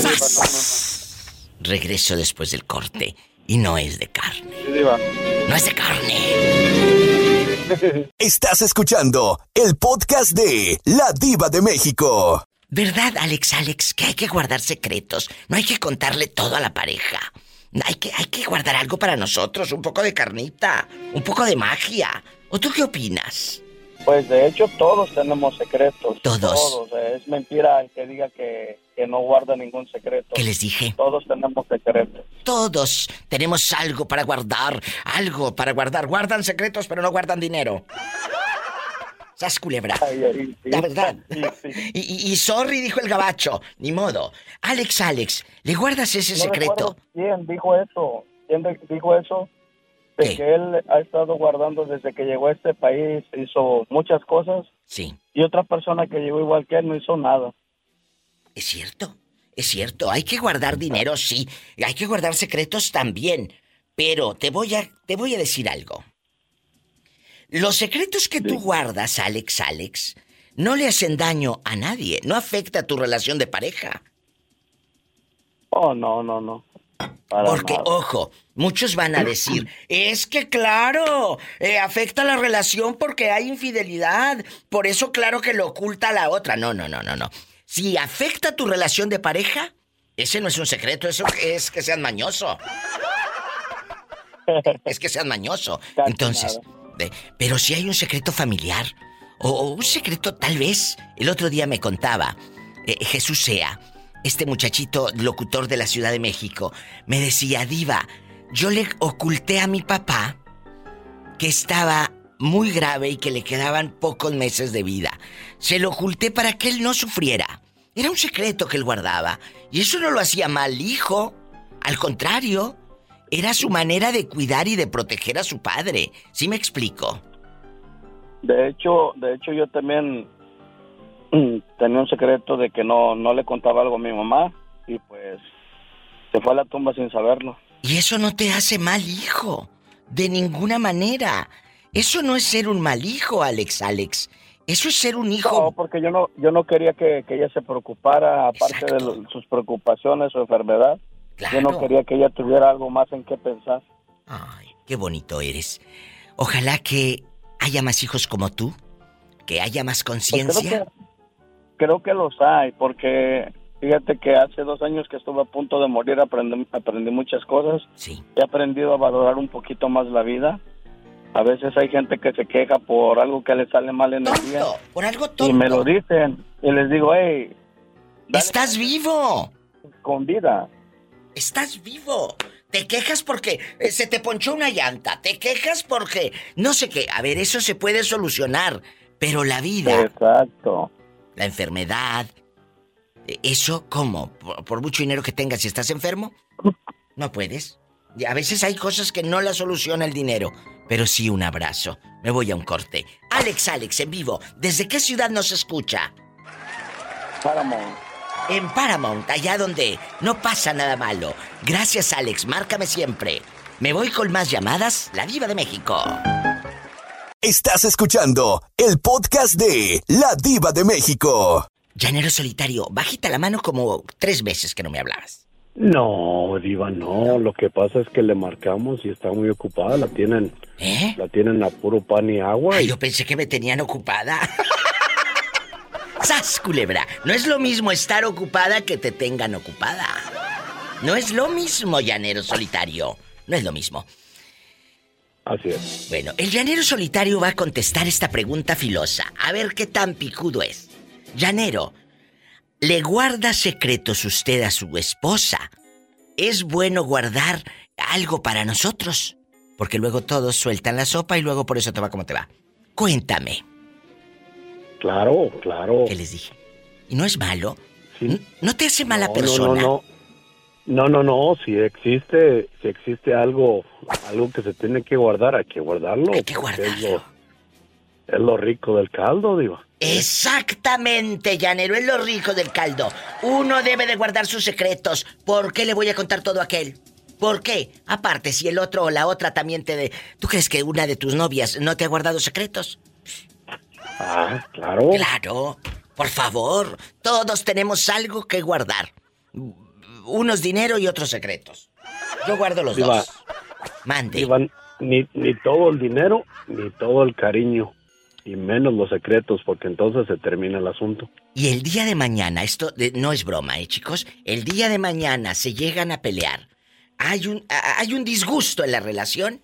[SPEAKER 1] ¡Sas! Regreso después del corte y no es de carne.
[SPEAKER 11] Sí, Diva.
[SPEAKER 1] No es de carne.
[SPEAKER 6] Estás escuchando el podcast de La Diva de México.
[SPEAKER 1] ¿Verdad, Alex, Alex, que hay que guardar secretos? No hay que contarle todo a la pareja. Hay que, hay que guardar algo para nosotros, un poco de carnita, un poco de magia. ¿O tú qué opinas?
[SPEAKER 14] Pues de hecho todos tenemos secretos.
[SPEAKER 1] Todos.
[SPEAKER 14] Todos. eh, Es mentira el que diga que, que no guarda ningún secreto.
[SPEAKER 1] ¿Qué les dije?
[SPEAKER 14] Todos tenemos secretos.
[SPEAKER 1] Todos tenemos algo para guardar, algo para guardar. Guardan secretos, pero no guardan dinero. Sas culebra. La verdad. Y, y- y sorry, dijo el gabacho. Ni modo. Alex, Alex, ¿le guardas ese
[SPEAKER 14] No
[SPEAKER 1] secreto?
[SPEAKER 14] ¿Quién dijo eso? ¿Quién dijo eso? De que él ha estado guardando desde que llegó a este país, hizo muchas cosas.
[SPEAKER 1] Sí.
[SPEAKER 14] Y otra persona que llegó igual que él no hizo nada.
[SPEAKER 1] Es cierto, es cierto. Hay que guardar dinero, sí. Hay que guardar secretos también. Pero te voy a, te voy a decir algo. Los secretos que tú guardas, Alex, Alex, no le hacen daño a nadie. No afecta a tu relación de pareja.
[SPEAKER 14] Oh, no, no, no. Para
[SPEAKER 1] Porque,
[SPEAKER 14] nada.
[SPEAKER 1] ojo, muchos van a decir, es que claro, eh, afecta la relación porque hay infidelidad, por eso claro que lo oculta a la otra. No, no, no, no, no. Si afecta tu relación de pareja, ese no es un secreto, eso es que seas mañoso. Es que seas mañoso. Entonces, pero si hay un secreto familiar, o, o un secreto tal vez, el otro día me contaba, eh, Jesús Sea, este muchachito locutor de la Ciudad de México, me decía, Diva, yo le oculté a mi papá que estaba muy grave y que le quedaban pocos meses de vida. Se lo oculté para que él no sufriera. Era un secreto que él guardaba. Y eso no lo hacía mal, hijo. Al contrario, era su manera de cuidar y de proteger a su padre. ¿Sí me explico?
[SPEAKER 14] De hecho, de hecho yo también tenía un secreto de que no, no le contaba algo a mi mamá
[SPEAKER 17] y pues se fue a la tumba sin saberlo.
[SPEAKER 1] Y eso no te hace mal hijo. De ninguna manera. Eso no es ser un mal hijo, Alex, Alex. Eso es ser un hijo.
[SPEAKER 17] No, porque yo no, yo no quería que, que ella se preocupara, aparte de sus preocupaciones, su enfermedad. Yo no
[SPEAKER 1] Claro.
[SPEAKER 17] quería que ella tuviera algo más en qué pensar.
[SPEAKER 1] Qué bonito eres. Ojalá que haya más hijos como tú. Que haya más
[SPEAKER 17] Pues creo,
[SPEAKER 1] conciencia.
[SPEAKER 17] creo que los hay, porque fíjate que hace dos años que estuve a punto de morir aprendí, aprendí muchas cosas.
[SPEAKER 1] Sí.
[SPEAKER 17] He aprendido a valorar un poquito más la vida. A veces hay gente que se queja por algo que le sale mal en el día.
[SPEAKER 1] Por algo
[SPEAKER 17] Y me lo dicen. Y les digo, hey,
[SPEAKER 1] ¡Estás vivo!
[SPEAKER 17] con vida.
[SPEAKER 1] Estás vivo. Te quejas porque eh, se te ponchó una llanta. Te quejas porque no sé qué. A ver, eso se puede solucionar. Pero la vida,
[SPEAKER 17] Exacto.
[SPEAKER 1] la enfermedad, eh, eso, ¿cómo? Por, por mucho dinero que tengas, si estás enfermo, no puedes. Y a veces hay cosas que no la soluciona el dinero. Pero sí un abrazo. Me voy a un corte. Alex, Alex, en vivo. ¿Desde qué ciudad nos escucha?
[SPEAKER 17] Paramount.
[SPEAKER 1] En Paramount, allá donde no pasa nada malo. Gracias, Alex. Márcame siempre. Me voy con más llamadas. La Diva de México.
[SPEAKER 6] Estás escuchando el podcast de La Diva de México.
[SPEAKER 1] Llanero solitario, bajita la mano como tres veces que no me hablabas.
[SPEAKER 18] No, Diva, no. Lo que pasa es que le marcamos y está muy ocupada. La tienen, la tienen a puro pan y agua.
[SPEAKER 1] ¿Eh? Ay,
[SPEAKER 18] y-
[SPEAKER 1] yo pensé que me tenían ocupada. ¡Sas, culebra! No es lo mismo estar ocupada que te tengan ocupada. No es lo mismo, llanero solitario. No es lo mismo.
[SPEAKER 18] Así es.
[SPEAKER 1] Bueno, el llanero solitario va a contestar esta pregunta filosa. A ver qué tan picudo es. Llanero, ¿le guarda secretos usted a su esposa? ¿Es bueno guardar algo para nosotros? Porque luego todos sueltan la sopa y luego por eso te va como te va. Cuéntame.
[SPEAKER 18] Claro, claro.
[SPEAKER 1] ¿Qué les dije? ¿Y no es malo? ¿No te hace mala
[SPEAKER 18] No,
[SPEAKER 1] persona?
[SPEAKER 18] No, no, no. No, no, no. Si existe, si existe algo, algo que se tiene que guardar, hay que guardarlo. Hay que Es lo, es lo rico del caldo, Diva.
[SPEAKER 1] Exactamente, llanero, es lo rico del caldo. Uno debe de guardar sus secretos. ¿Por qué le voy a contar todo a aquel? ¿Por qué? Aparte, si el otro o la otra también te... De... ¿Tú crees que una de tus novias no te ha guardado secretos?
[SPEAKER 18] Ah, claro.
[SPEAKER 1] Claro. Por favor, todos tenemos algo que guardar. Unos dinero y otros secretos. Yo guardo los
[SPEAKER 18] Diva,
[SPEAKER 1] dos. Mande.
[SPEAKER 18] Diva, ni, ni todo el dinero, ni todo el cariño, y menos los secretos, porque entonces se termina el asunto.
[SPEAKER 1] Y el día de mañana, esto de- no es broma, ¿eh, chicos? El día de mañana se llegan a pelear. Hay un, a- hay un disgusto en la relación.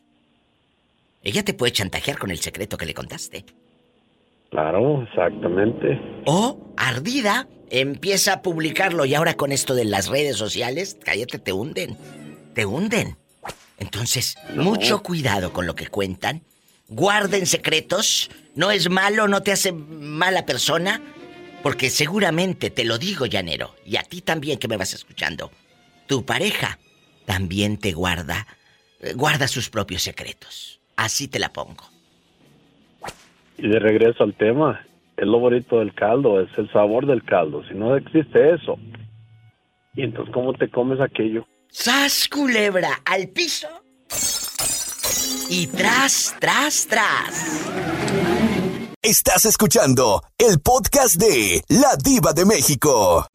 [SPEAKER 1] Ella te puede chantajear con el secreto que le contaste.
[SPEAKER 18] Claro, exactamente.
[SPEAKER 1] O, ardida, empieza a publicarlo y ahora con esto de las redes sociales, cállate, te hunden. Te hunden. Entonces, mucho cuidado con lo que cuentan. Guarden secretos. No es malo, no te hace mala persona. Porque seguramente, te lo digo, llanero, y a ti también que me vas escuchando, tu pareja también te guarda, eh, guarda sus propios secretos. Así te la pongo.
[SPEAKER 18] Y de regreso al tema, es lo bonito del caldo, es el sabor del caldo. Si no existe eso, y entonces ¿cómo te comes aquello?
[SPEAKER 1] ¡Sas, culebra! Al piso. Y tras, tras, tras.
[SPEAKER 6] Estás escuchando el podcast de La Diva de México.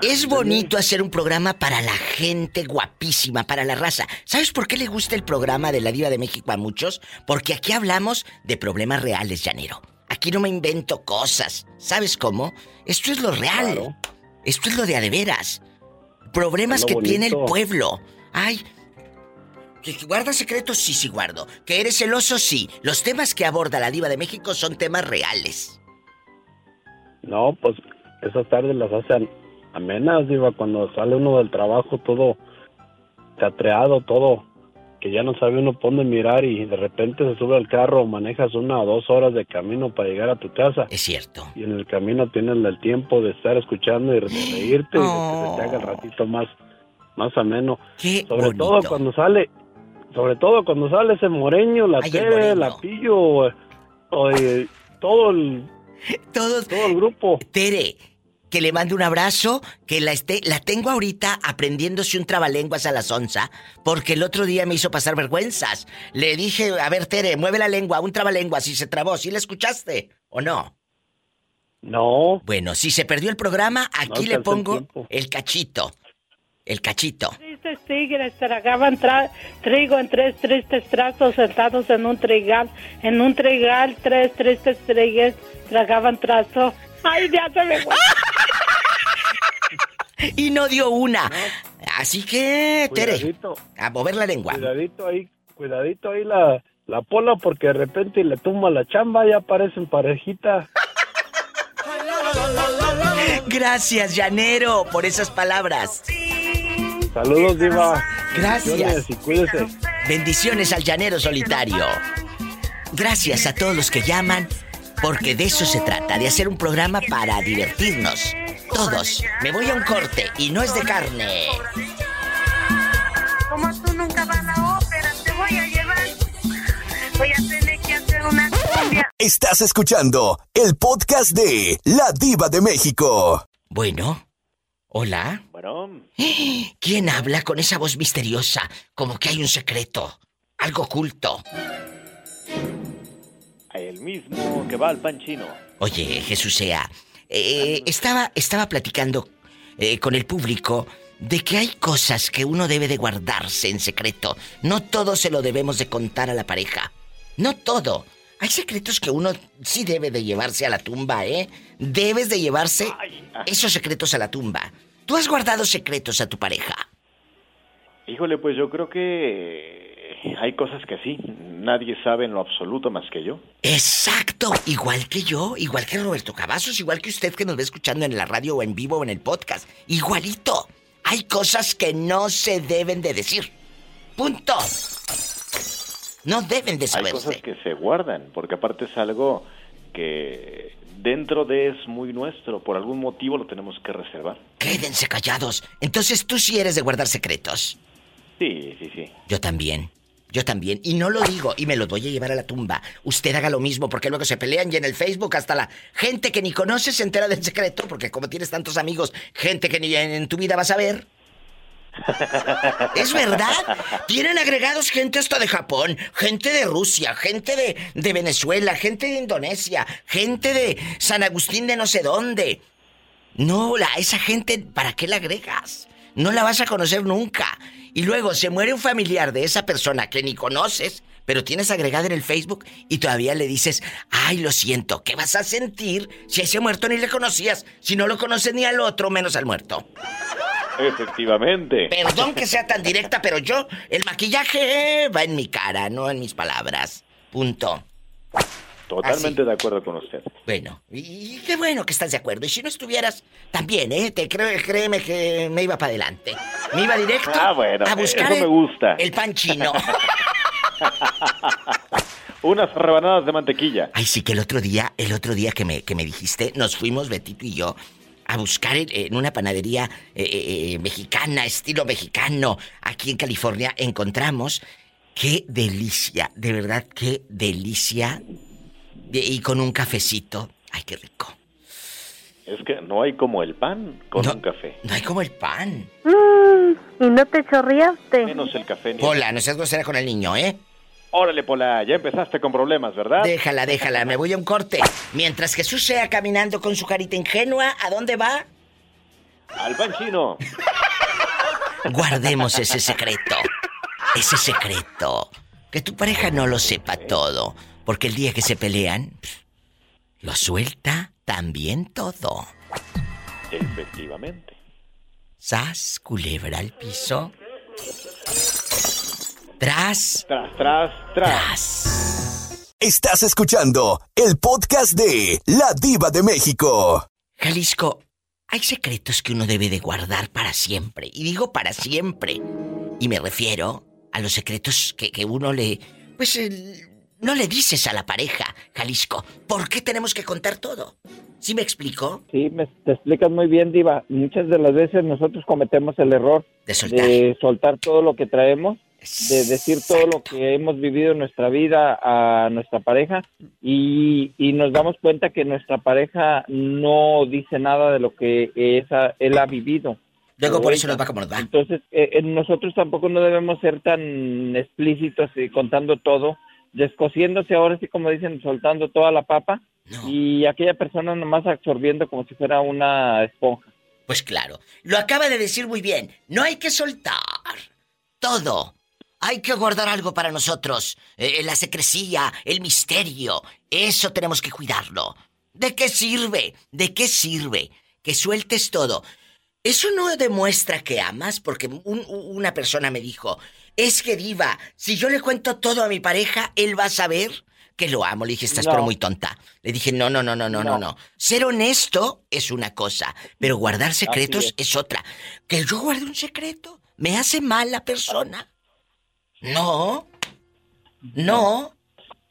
[SPEAKER 1] Es bonito hacer un programa para la gente guapísima, para la raza. ¿Sabes por qué le gusta el programa de la Diva de México a muchos? Porque aquí hablamos de problemas reales, llanero. Aquí no me invento cosas. ¿Sabes cómo? Esto es lo real. Esto es lo de a de veras. Problemas que tiene el pueblo. Ay, ¿Que guardas secretos? Sí, sí guardo. ¿Que eres celoso? Sí. Los temas que aborda la diva de México son temas reales.
[SPEAKER 18] No, pues esas tardes las hacen amenas, diva, cuando sale uno del trabajo todo teatreado, todo, que ya no sabe uno por dónde mirar y de repente se sube al carro, manejas una o dos horas de camino para llegar a tu casa.
[SPEAKER 1] Es cierto.
[SPEAKER 18] Y en el camino tienes el tiempo de estar escuchando y de reírte y de que se te haga el ratito más, más ameno.
[SPEAKER 1] Qué
[SPEAKER 18] Sobre todo
[SPEAKER 1] bonito.
[SPEAKER 18] cuando sale, sobre todo cuando sale ese moreño, la
[SPEAKER 1] Ay, moreño.
[SPEAKER 18] la Pillo, o, o, eh, todo el
[SPEAKER 1] todo,
[SPEAKER 18] todo el grupo.
[SPEAKER 1] Tere, que le mande un abrazo, que la esté, la tengo ahorita aprendiéndose un trabalenguas a la onza, porque el otro día me hizo pasar vergüenzas. Le dije, a ver, Tere, mueve la lengua, un trabalenguas, y se trabó, ¿sí la escuchaste? ¿O no?
[SPEAKER 18] No.
[SPEAKER 1] Bueno, si se perdió el programa, aquí le
[SPEAKER 18] el
[SPEAKER 1] pongo el cachito. El cachito.
[SPEAKER 9] Tristes tigres tragaban tra- trigo en tres tristes trazos sentados en un trigal. En un trigal, tres tristes tigres tragaban trazo. Ay, ya se me fue.
[SPEAKER 1] Y no dio una. Así que, Tere,
[SPEAKER 18] Cuidadito.
[SPEAKER 1] a mover la lengua.
[SPEAKER 18] Cuidadito ahí, cuidadito ahí la, la pola porque de repente le tumba la chamba y aparecen parejita.
[SPEAKER 1] Gracias, Llanero, por esas palabras.
[SPEAKER 18] Saludos, Diva.
[SPEAKER 1] Gracias.
[SPEAKER 18] Bendiciones Y cuídese.
[SPEAKER 1] Bendiciones al llanero solitario. Gracias a todos los que llaman, porque de eso se trata, de hacer un programa para divertirnos. Todos. Me voy a un corte y no es de carne.
[SPEAKER 10] Como tú nunca vas a la ópera, te voy a llevar. Voy a tener que hacer una cumbia.
[SPEAKER 6] Estás escuchando el podcast de La Diva de México.
[SPEAKER 1] Bueno. Hola.
[SPEAKER 18] Bueno.
[SPEAKER 1] ¿Quién habla con esa voz misteriosa? Como que hay un secreto. Algo oculto.
[SPEAKER 19] El mismo que va al pan chino.
[SPEAKER 1] Oye, Jesús sea, eh, estaba, estaba platicando eh, con el público de que hay cosas que uno debe de guardarse en secreto. No todo se lo debemos de contar a la pareja. No todo. Hay secretos que uno sí debe de llevarse a la tumba, ¿eh? Debes de llevarse esos secretos a la tumba. ¿Tú has guardado secretos a tu pareja?
[SPEAKER 19] Híjole, pues yo creo que hay cosas que sí, nadie sabe en lo absoluto más que yo.
[SPEAKER 1] Exacto, igual que yo, igual que Roberto Cavazos, igual que usted que nos ve escuchando en la radio o en vivo o en el podcast. Igualito. Hay cosas que no se deben de decir. Punto. No deben de
[SPEAKER 19] Hay
[SPEAKER 1] saberse.
[SPEAKER 19] cosas que se guardan, porque aparte es algo que dentro de es muy nuestro, por algún motivo lo tenemos que reservar.
[SPEAKER 1] Quédense callados. Entonces tú sí eres de guardar secretos.
[SPEAKER 19] Sí, sí, sí.
[SPEAKER 1] Yo también. Yo también. Y no lo digo y me lo voy a llevar a la tumba. Usted haga lo mismo porque luego se pelean y en el Facebook hasta la gente que ni conoce se entera del secreto porque como tienes tantos amigos, gente que ni en, en tu vida vas a ver. Es verdad. Tienen agregados gente hasta de Japón, gente de Rusia, gente de, de Venezuela, gente de Indonesia, gente de San Agustín de no sé dónde. No, la, esa gente, ¿para qué la agregas? No la vas a conocer nunca. Y luego se muere un familiar de esa persona que ni conoces, pero tienes agregada en el Facebook y todavía le dices, ay, lo siento, ¿qué vas a sentir si a ese muerto ni le conocías? Si no lo conoces ni al otro, menos al muerto.
[SPEAKER 19] Efectivamente.
[SPEAKER 1] Perdón que sea tan directa, pero yo, el maquillaje va en mi cara, no en mis palabras. Punto.
[SPEAKER 19] Totalmente de acuerdo con usted.
[SPEAKER 1] Bueno, y qué bueno que estás de acuerdo. Y si no estuvieras, también, ¿eh? Te creo, créeme que me iba para adelante. Me iba directo
[SPEAKER 19] Ah, bueno,
[SPEAKER 1] a buscar
[SPEAKER 19] eso me
[SPEAKER 1] el,
[SPEAKER 19] gusta.
[SPEAKER 1] el pan chino.
[SPEAKER 19] Unas rebanadas de mantequilla.
[SPEAKER 1] Ay, sí que el otro día, el otro día que me, que me dijiste, nos fuimos, Betito y yo, a buscar en, en una panadería eh, eh, eh, mexicana, estilo mexicano, aquí en California, encontramos. Qué delicia, de verdad, qué delicia. Y con un cafecito. Ay, qué rico.
[SPEAKER 19] Es que no hay como el pan con
[SPEAKER 1] No.
[SPEAKER 19] un café.
[SPEAKER 1] No hay como el pan.
[SPEAKER 15] Mm, ¿Y no te chorreaste?
[SPEAKER 19] Menos el café ni
[SPEAKER 1] Hola, no seas grosera con el niño, ¿eh?
[SPEAKER 19] Órale, Pola, ya empezaste con problemas, ¿verdad?
[SPEAKER 1] Déjala, déjala, me voy a un corte. Mientras Jesús sea caminando con su carita ingenua, ¿a dónde va?
[SPEAKER 19] Al pan chino.
[SPEAKER 1] Guardemos ese secreto. Ese secreto. Que tu pareja no lo sepa todo. Porque el día que se pelean, lo suelta también todo.
[SPEAKER 19] Efectivamente.
[SPEAKER 1] Sas, culebra al piso. Tras.
[SPEAKER 19] Tras, tras, tras.
[SPEAKER 6] Estás escuchando el podcast de La Diva de México.
[SPEAKER 1] Jalisco, hay secretos que uno debe de guardar para siempre. Y digo para siempre. Y me refiero a los secretos que, que uno le... Pues el- no le dices a la pareja, Jalisco. ¿Por qué tenemos que contar todo? ¿Sí me explico?
[SPEAKER 20] Sí, me, te explicas muy bien, Diva. Muchas de las veces nosotros cometemos el error
[SPEAKER 1] De soltar.
[SPEAKER 20] de soltar todo lo que traemos de decir todo lo que hemos vivido en nuestra vida a nuestra pareja y, y nos damos cuenta que nuestra pareja no dice nada de lo que esa, él ha vivido.
[SPEAKER 1] Luego por eso nos va va.
[SPEAKER 20] Entonces, eh, eh, nosotros tampoco no debemos ser tan explícitos y contando todo, descosiéndose ahora sí, como dicen, soltando toda la papa y aquella persona nomás absorbiendo como si fuera una esponja.
[SPEAKER 1] Pues claro, lo acaba de decir muy bien. No hay que soltar todo. Hay que guardar algo para nosotros. Eh, la secrecía, el misterio. Eso tenemos que cuidarlo. ¿De qué sirve? ¿De qué sirve? Que sueltes todo. Eso no demuestra que amas, porque un- una persona me dijo, es que diva, si yo le cuento todo a mi pareja, él va a saber que lo amo. Le dije, estás
[SPEAKER 21] No.
[SPEAKER 1] pero muy tonta. Le dije, no, no, no, no, no,
[SPEAKER 21] no,
[SPEAKER 1] No. Ser honesto es una cosa, pero guardar secretos
[SPEAKER 20] es.
[SPEAKER 1] es. otra. Que yo guarde un secreto, ¿me hace mal la persona? No. No.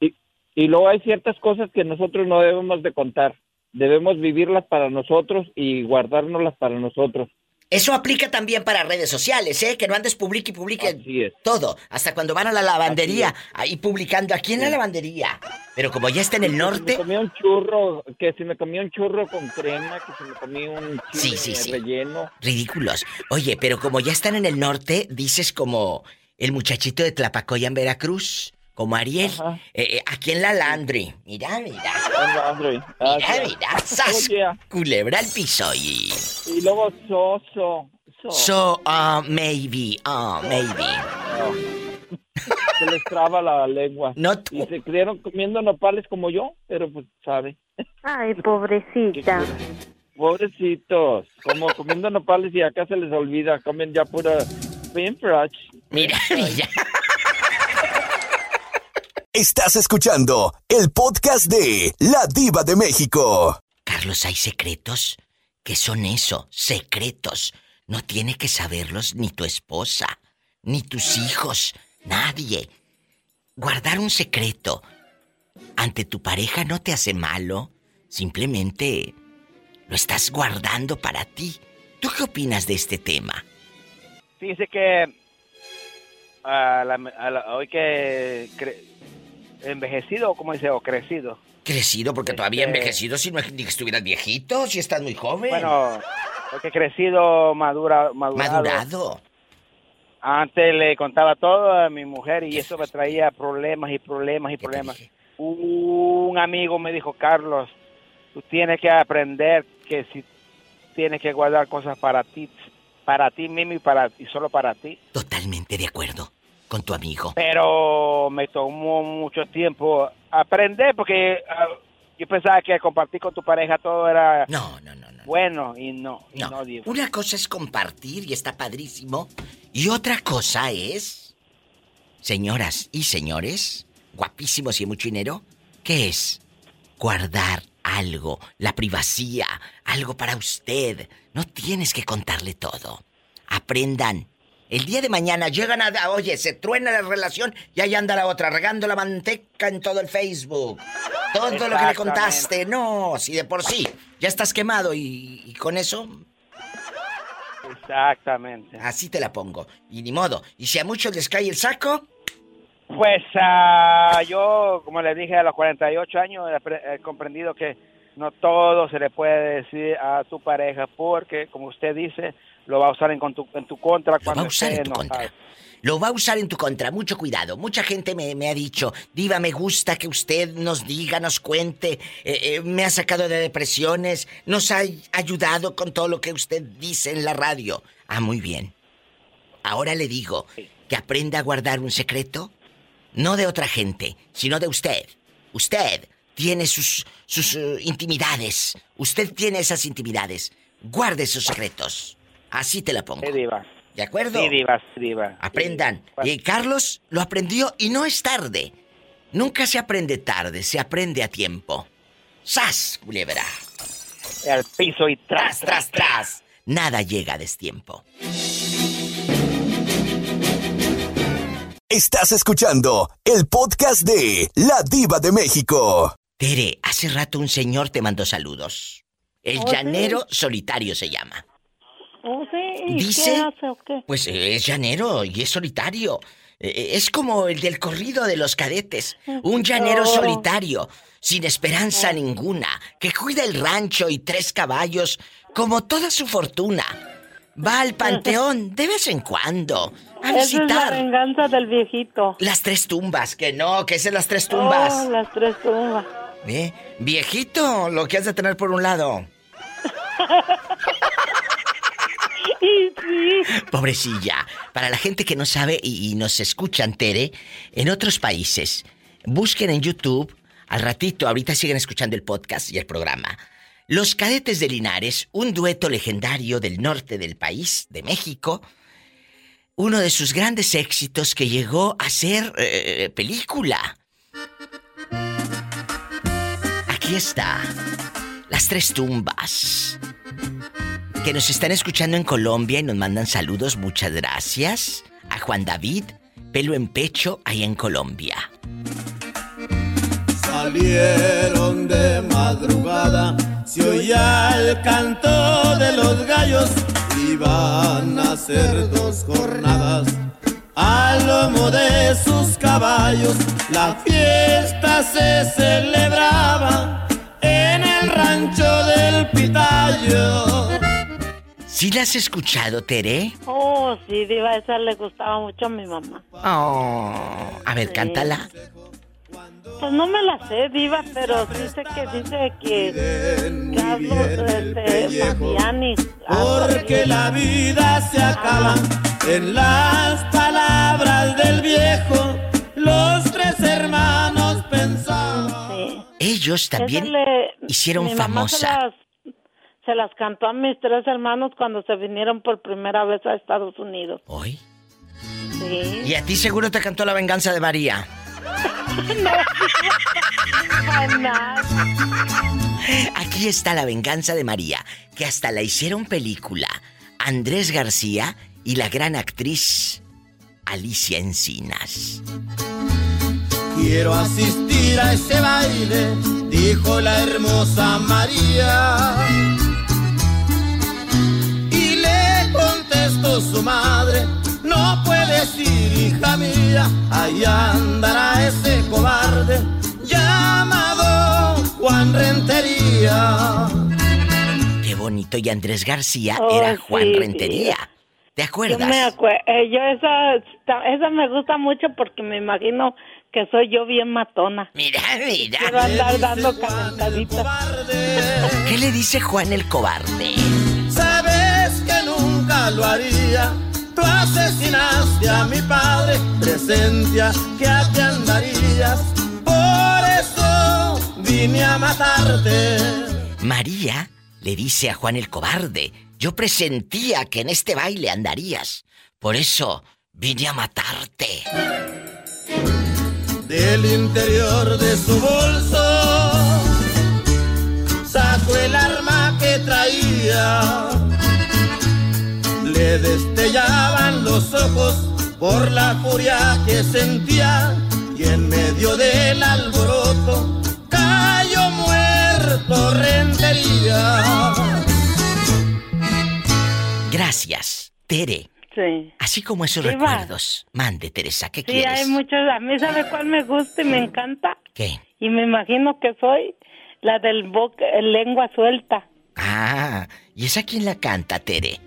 [SPEAKER 20] Y, y luego hay ciertas cosas que nosotros no debemos de contar. Debemos vivirlas para nosotros y guardárnoslas para nosotros.
[SPEAKER 1] Eso aplica también para redes sociales, ¿eh? Que no andes publique y publique todo. Hasta cuando van a la lavandería, ahí publicando aquí en la lavandería. Pero como ya está en el
[SPEAKER 20] Que
[SPEAKER 1] norte,
[SPEAKER 20] si me comía un churro, que si me comía un churro con crema, que si me comía un
[SPEAKER 1] Sí, sí, sí.
[SPEAKER 20] relleno.
[SPEAKER 1] ridículos. Oye, pero como ya están en el norte, dices como el muchachito de Tlapacoya en Veracruz, como Ariel, eh, eh, aquí en la Landry. Mira, mira. Mira, mira. ¡Sas! Culebra al piso y...
[SPEAKER 20] Y luego soso. so.
[SPEAKER 1] So, uh, maybe, uh, maybe.
[SPEAKER 20] Se les traba la lengua.
[SPEAKER 1] No
[SPEAKER 20] Y se criaron comiendo nopales como yo, pero pues sabe.
[SPEAKER 15] Ay, pobrecita.
[SPEAKER 20] Pobrecitos, como comiendo nopales y acá se les olvida, comen ya pura Pinfrash.
[SPEAKER 1] Mira, mira.
[SPEAKER 6] Estás escuchando el podcast de La Diva de México.
[SPEAKER 1] Carlos, hay secretos que son eso, secretos. No tiene que saberlos ni tu esposa, ni tus hijos, nadie. Guardar un secreto ante tu pareja no te hace malo, simplemente lo estás guardando para ti. ¿Tú qué opinas de este tema?
[SPEAKER 21] Fíjese que a la- a la- hoy que cre- envejecido, como dice, o crecido.
[SPEAKER 1] Crecido, porque todavía
[SPEAKER 21] Este-
[SPEAKER 1] envejecido, si no es ni que estuvieras viejito, si estás muy joven.
[SPEAKER 21] Bueno, porque crecido, madura, madurado.
[SPEAKER 1] Madurado.
[SPEAKER 21] Antes le contaba todo a mi mujer y eso me traía problemas y problemas y problemas. Un amigo me dijo, Carlos, tú tienes que aprender que si tienes que guardar cosas para ti, para ti mismo y para y solo para ti.
[SPEAKER 1] Totalmente de acuerdo con tu amigo.
[SPEAKER 21] Pero me tomó mucho tiempo aprender porque ah, yo pensaba que compartir con tu pareja todo era
[SPEAKER 1] no, no, no,
[SPEAKER 21] bueno y no, y
[SPEAKER 1] No,
[SPEAKER 21] no, digo.
[SPEAKER 1] una cosa es compartir y está padrísimo. Y otra cosa es, señoras y señores, guapísimos y mucho dinero, ¿qué es? Guardar algo, la privacidad, algo para usted. No tienes que contarle todo. Aprendan. El día de mañana llegan a... Oye, se truena la relación y ahí anda la otra, regando la manteca en todo el Facebook. Todo lo que le contaste. No, si de por sí ya estás quemado y, y con eso...
[SPEAKER 21] Exactamente.
[SPEAKER 1] Así te la pongo. Y ni modo. Y si a muchos les cae el saco...
[SPEAKER 21] Pues ah, yo, como le dije, a los 48 años he, comprendido que no todo se le puede decir a tu pareja porque, como usted dice, lo va a usar en, con tu, en tu contra cuando
[SPEAKER 1] va a usar en tu contra. Lo va a usar en tu contra, mucho cuidado. Mucha gente me, me ha dicho, Diva, me gusta que usted nos diga, nos cuente, eh, eh, me ha sacado de depresiones, nos ha ayudado con todo lo que usted dice en la radio. Ah, muy bien. Ahora le digo que aprenda a guardar un secreto, no de otra gente, sino de usted. Usted tiene sus, sus eh, intimidades. Usted tiene esas intimidades. Guarde sus secretos. Así te la pongo.
[SPEAKER 21] Sí, diva.
[SPEAKER 1] ¿De acuerdo?
[SPEAKER 21] Sí, diva, sí, diva.
[SPEAKER 1] Aprendan. Y Carlos lo aprendió y no es tarde. Nunca se aprende tarde, se aprende a tiempo. ¡Sas, culebra!
[SPEAKER 21] Al piso y
[SPEAKER 1] tras, tras, tras. Nada llega a destiempo.
[SPEAKER 6] Estás escuchando el podcast de La Diva de México.
[SPEAKER 1] Tere, hace rato un señor te mandó saludos. El
[SPEAKER 22] ¿Oh, sí?
[SPEAKER 1] llanero solitario se llama.
[SPEAKER 22] Oh, sí, ¿y
[SPEAKER 1] Dice-
[SPEAKER 22] qué hace o qué?
[SPEAKER 1] Pues eh, es llanero y es solitario. Eh, Es como el del corrido de los cadetes. Un llanero
[SPEAKER 22] Oh.
[SPEAKER 1] solitario, sin esperanza ninguna, que cuida el rancho y tres caballos, como toda su fortuna. Va al panteón de vez en cuando a
[SPEAKER 22] Esa es la
[SPEAKER 1] visitar
[SPEAKER 22] venganza del viejito.
[SPEAKER 1] las tres tumbas. Que no, que es en las tres tumbas.
[SPEAKER 22] Oh, las tres tumbas.
[SPEAKER 1] ¿Eh? Viejito, lo que has de tener por un lado. Pobrecilla. Para la gente que no sabe y, y nos escuchan, Tere, en otros países, busquen en YouTube, al ratito, ahorita siguen escuchando el podcast y el programa. Los Cadetes de Linares, un dueto legendario del norte del país, de México, uno de sus grandes éxitos que llegó a ser eh, película. Aquí está. Las tres tumbas. Que nos están escuchando en Colombia y nos mandan saludos, muchas gracias. A Juan David, pelo en pecho, ahí en Colombia.
[SPEAKER 23] Salieron de madrugada, se oía el canto de los gallos, iban a hacer dos jornadas. Al lomo de sus caballos, la fiesta se celebraba en el rancho del Pitayo.
[SPEAKER 1] ¿Sí la has escuchado, Tere?
[SPEAKER 22] Oh, sí, Diva, esa le gustaba mucho a mi mamá.
[SPEAKER 1] Oh, a ver,
[SPEAKER 22] Sí.
[SPEAKER 1] cántala.
[SPEAKER 22] Pues no me la sé, Diva, pero sí sé que dice que Carlos este, Fabiani.
[SPEAKER 23] Porque la vida se acaba en las palabras del viejo. Los tres hermanos pensaban.
[SPEAKER 1] Ellos también
[SPEAKER 22] le-
[SPEAKER 1] hicieron famosa.
[SPEAKER 22] Se las cantó a mis tres hermanos cuando se vinieron por primera vez a Estados Unidos.
[SPEAKER 1] ¿Hoy?
[SPEAKER 22] Sí.
[SPEAKER 1] Y a ti seguro te cantó la venganza de María.
[SPEAKER 22] no, jamás.
[SPEAKER 1] Aquí está la venganza de María, que hasta la hicieron película. Andrés García y la gran actriz Alicia Encinas.
[SPEAKER 23] Quiero asistir a ese baile, dijo la hermosa María. Su madre, no puedes ir, hija mía, ahí andará ese cobarde llamado Juan Rentería.
[SPEAKER 1] Qué bonito. Y Andrés García
[SPEAKER 22] Oh,
[SPEAKER 1] era Juan
[SPEAKER 22] sí,
[SPEAKER 1] Rentería. ¿Te
[SPEAKER 22] Yo
[SPEAKER 1] acuerdas?
[SPEAKER 22] me acuerdo, yo esa, esa me gusta mucho porque me imagino que soy yo bien matona.
[SPEAKER 1] Mira, mira.
[SPEAKER 22] Quiero andar dando calentaditas.
[SPEAKER 1] ¿Qué le dice Juan el cobarde?
[SPEAKER 23] Sabes que nunca lo haría. Tú asesinaste a mi padre, presencia que aquí andarías. Por eso vine a matarte.
[SPEAKER 1] María le dice a Juan el cobarde, yo presentía que en este baile andarías. Por eso vine a matarte.
[SPEAKER 23] Del interior de su bolso sacó el arma que traía. Le destellaban los ojos por la furia que sentía y en medio del alboroto cayó muerto rentería.
[SPEAKER 1] Gracias, Tere.
[SPEAKER 22] Sí.
[SPEAKER 1] Así como esos
[SPEAKER 22] Sí, va.
[SPEAKER 1] recuerdos. Mande, Teresa, ¿qué
[SPEAKER 22] Sí,
[SPEAKER 1] quieres?
[SPEAKER 22] hay muchos. A mí, ¿sabe cuál me gusta y me encanta?
[SPEAKER 1] ¿Qué?
[SPEAKER 22] Y me imagino que soy la del boca, lengua suelta.
[SPEAKER 1] Ah, ¿y esa quién la canta, Tere?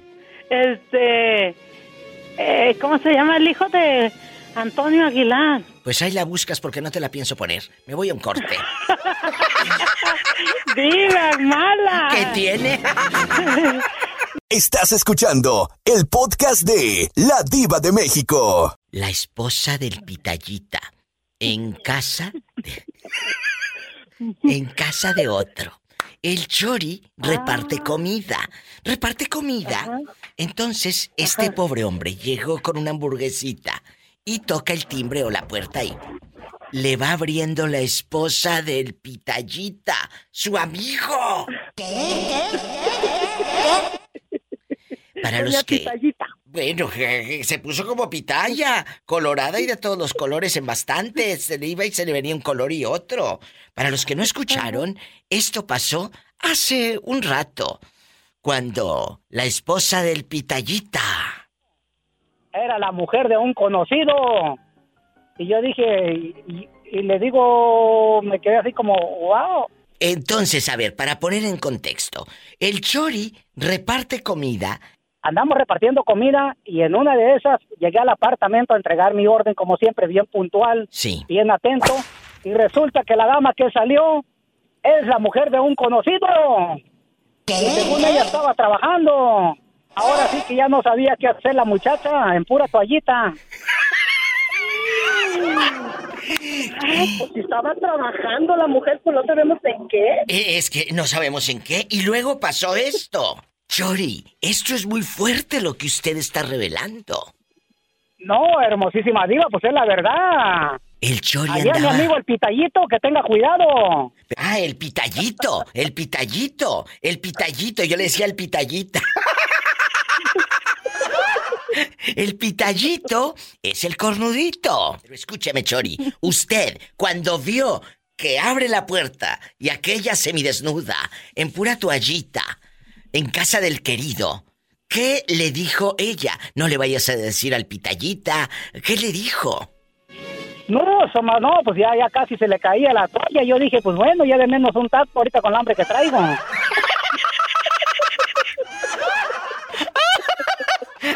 [SPEAKER 22] Este. eh, ¿Cómo se llama el hijo de Antonio Aguilar?
[SPEAKER 1] Pues ahí la buscas porque no te la pienso poner. Me voy a un corte.
[SPEAKER 22] ¡Diva, mala!
[SPEAKER 1] ¿Qué tiene?
[SPEAKER 6] Estás escuchando el podcast de La Diva de México.
[SPEAKER 1] La esposa del pitallita. En casa. de- en casa de otro. El chori reparte comida. Reparte comida. Entonces, este pobre hombre llegó con una hamburguesita y toca el timbre o la puerta y le va abriendo la esposa del pitallita, su amigo. Para los que bueno, se puso como pitaya, colorada y de todos los colores en bastantes. Se le iba y se le venía un color y otro. Para los que no escucharon, esto pasó hace un rato, cuando la esposa del pitayita.
[SPEAKER 7] era la mujer de un conocido. Y yo dije, y, y le digo, me quedé así como, wow.
[SPEAKER 1] Entonces, a ver, para poner en contexto, el Chori reparte comida.
[SPEAKER 7] Andamos repartiendo comida y en una de esas llegué al apartamento a entregar mi orden como siempre, bien puntual,
[SPEAKER 1] Sí.
[SPEAKER 7] bien atento. Y resulta que la dama que salió es la mujer de un conocido. Y según ella estaba trabajando. Ahora sí que ya no sabía qué hacer la muchacha en pura toallita.
[SPEAKER 9] Pues si estaba trabajando la mujer, pues no sabemos en qué.
[SPEAKER 1] Eh, Es que no sabemos en qué. Y luego pasó esto. Chori, esto es muy fuerte lo que usted está revelando.
[SPEAKER 7] No, hermosísima diva, pues es la verdad.
[SPEAKER 1] El Chori
[SPEAKER 7] Allá mi
[SPEAKER 1] andaba...
[SPEAKER 7] amigo el pitallito, que tenga cuidado.
[SPEAKER 1] Ah, el pitallito, el pitallito, el pitallito. Yo le decía el pitallita. El pitallito es el cornudito. Pero escúcheme, Chori. Usted, cuando vio que abre la puerta y aquella semidesnuda, en pura toallita, en casa del querido, ¿qué le dijo ella? No le vayas a decir al pitallita. ¿Qué le dijo?
[SPEAKER 7] No, Soma, no, pues ya, ya casi se le caía la toalla. Yo dije, pues bueno, ya de menos un taco ahorita con el hambre que traigo.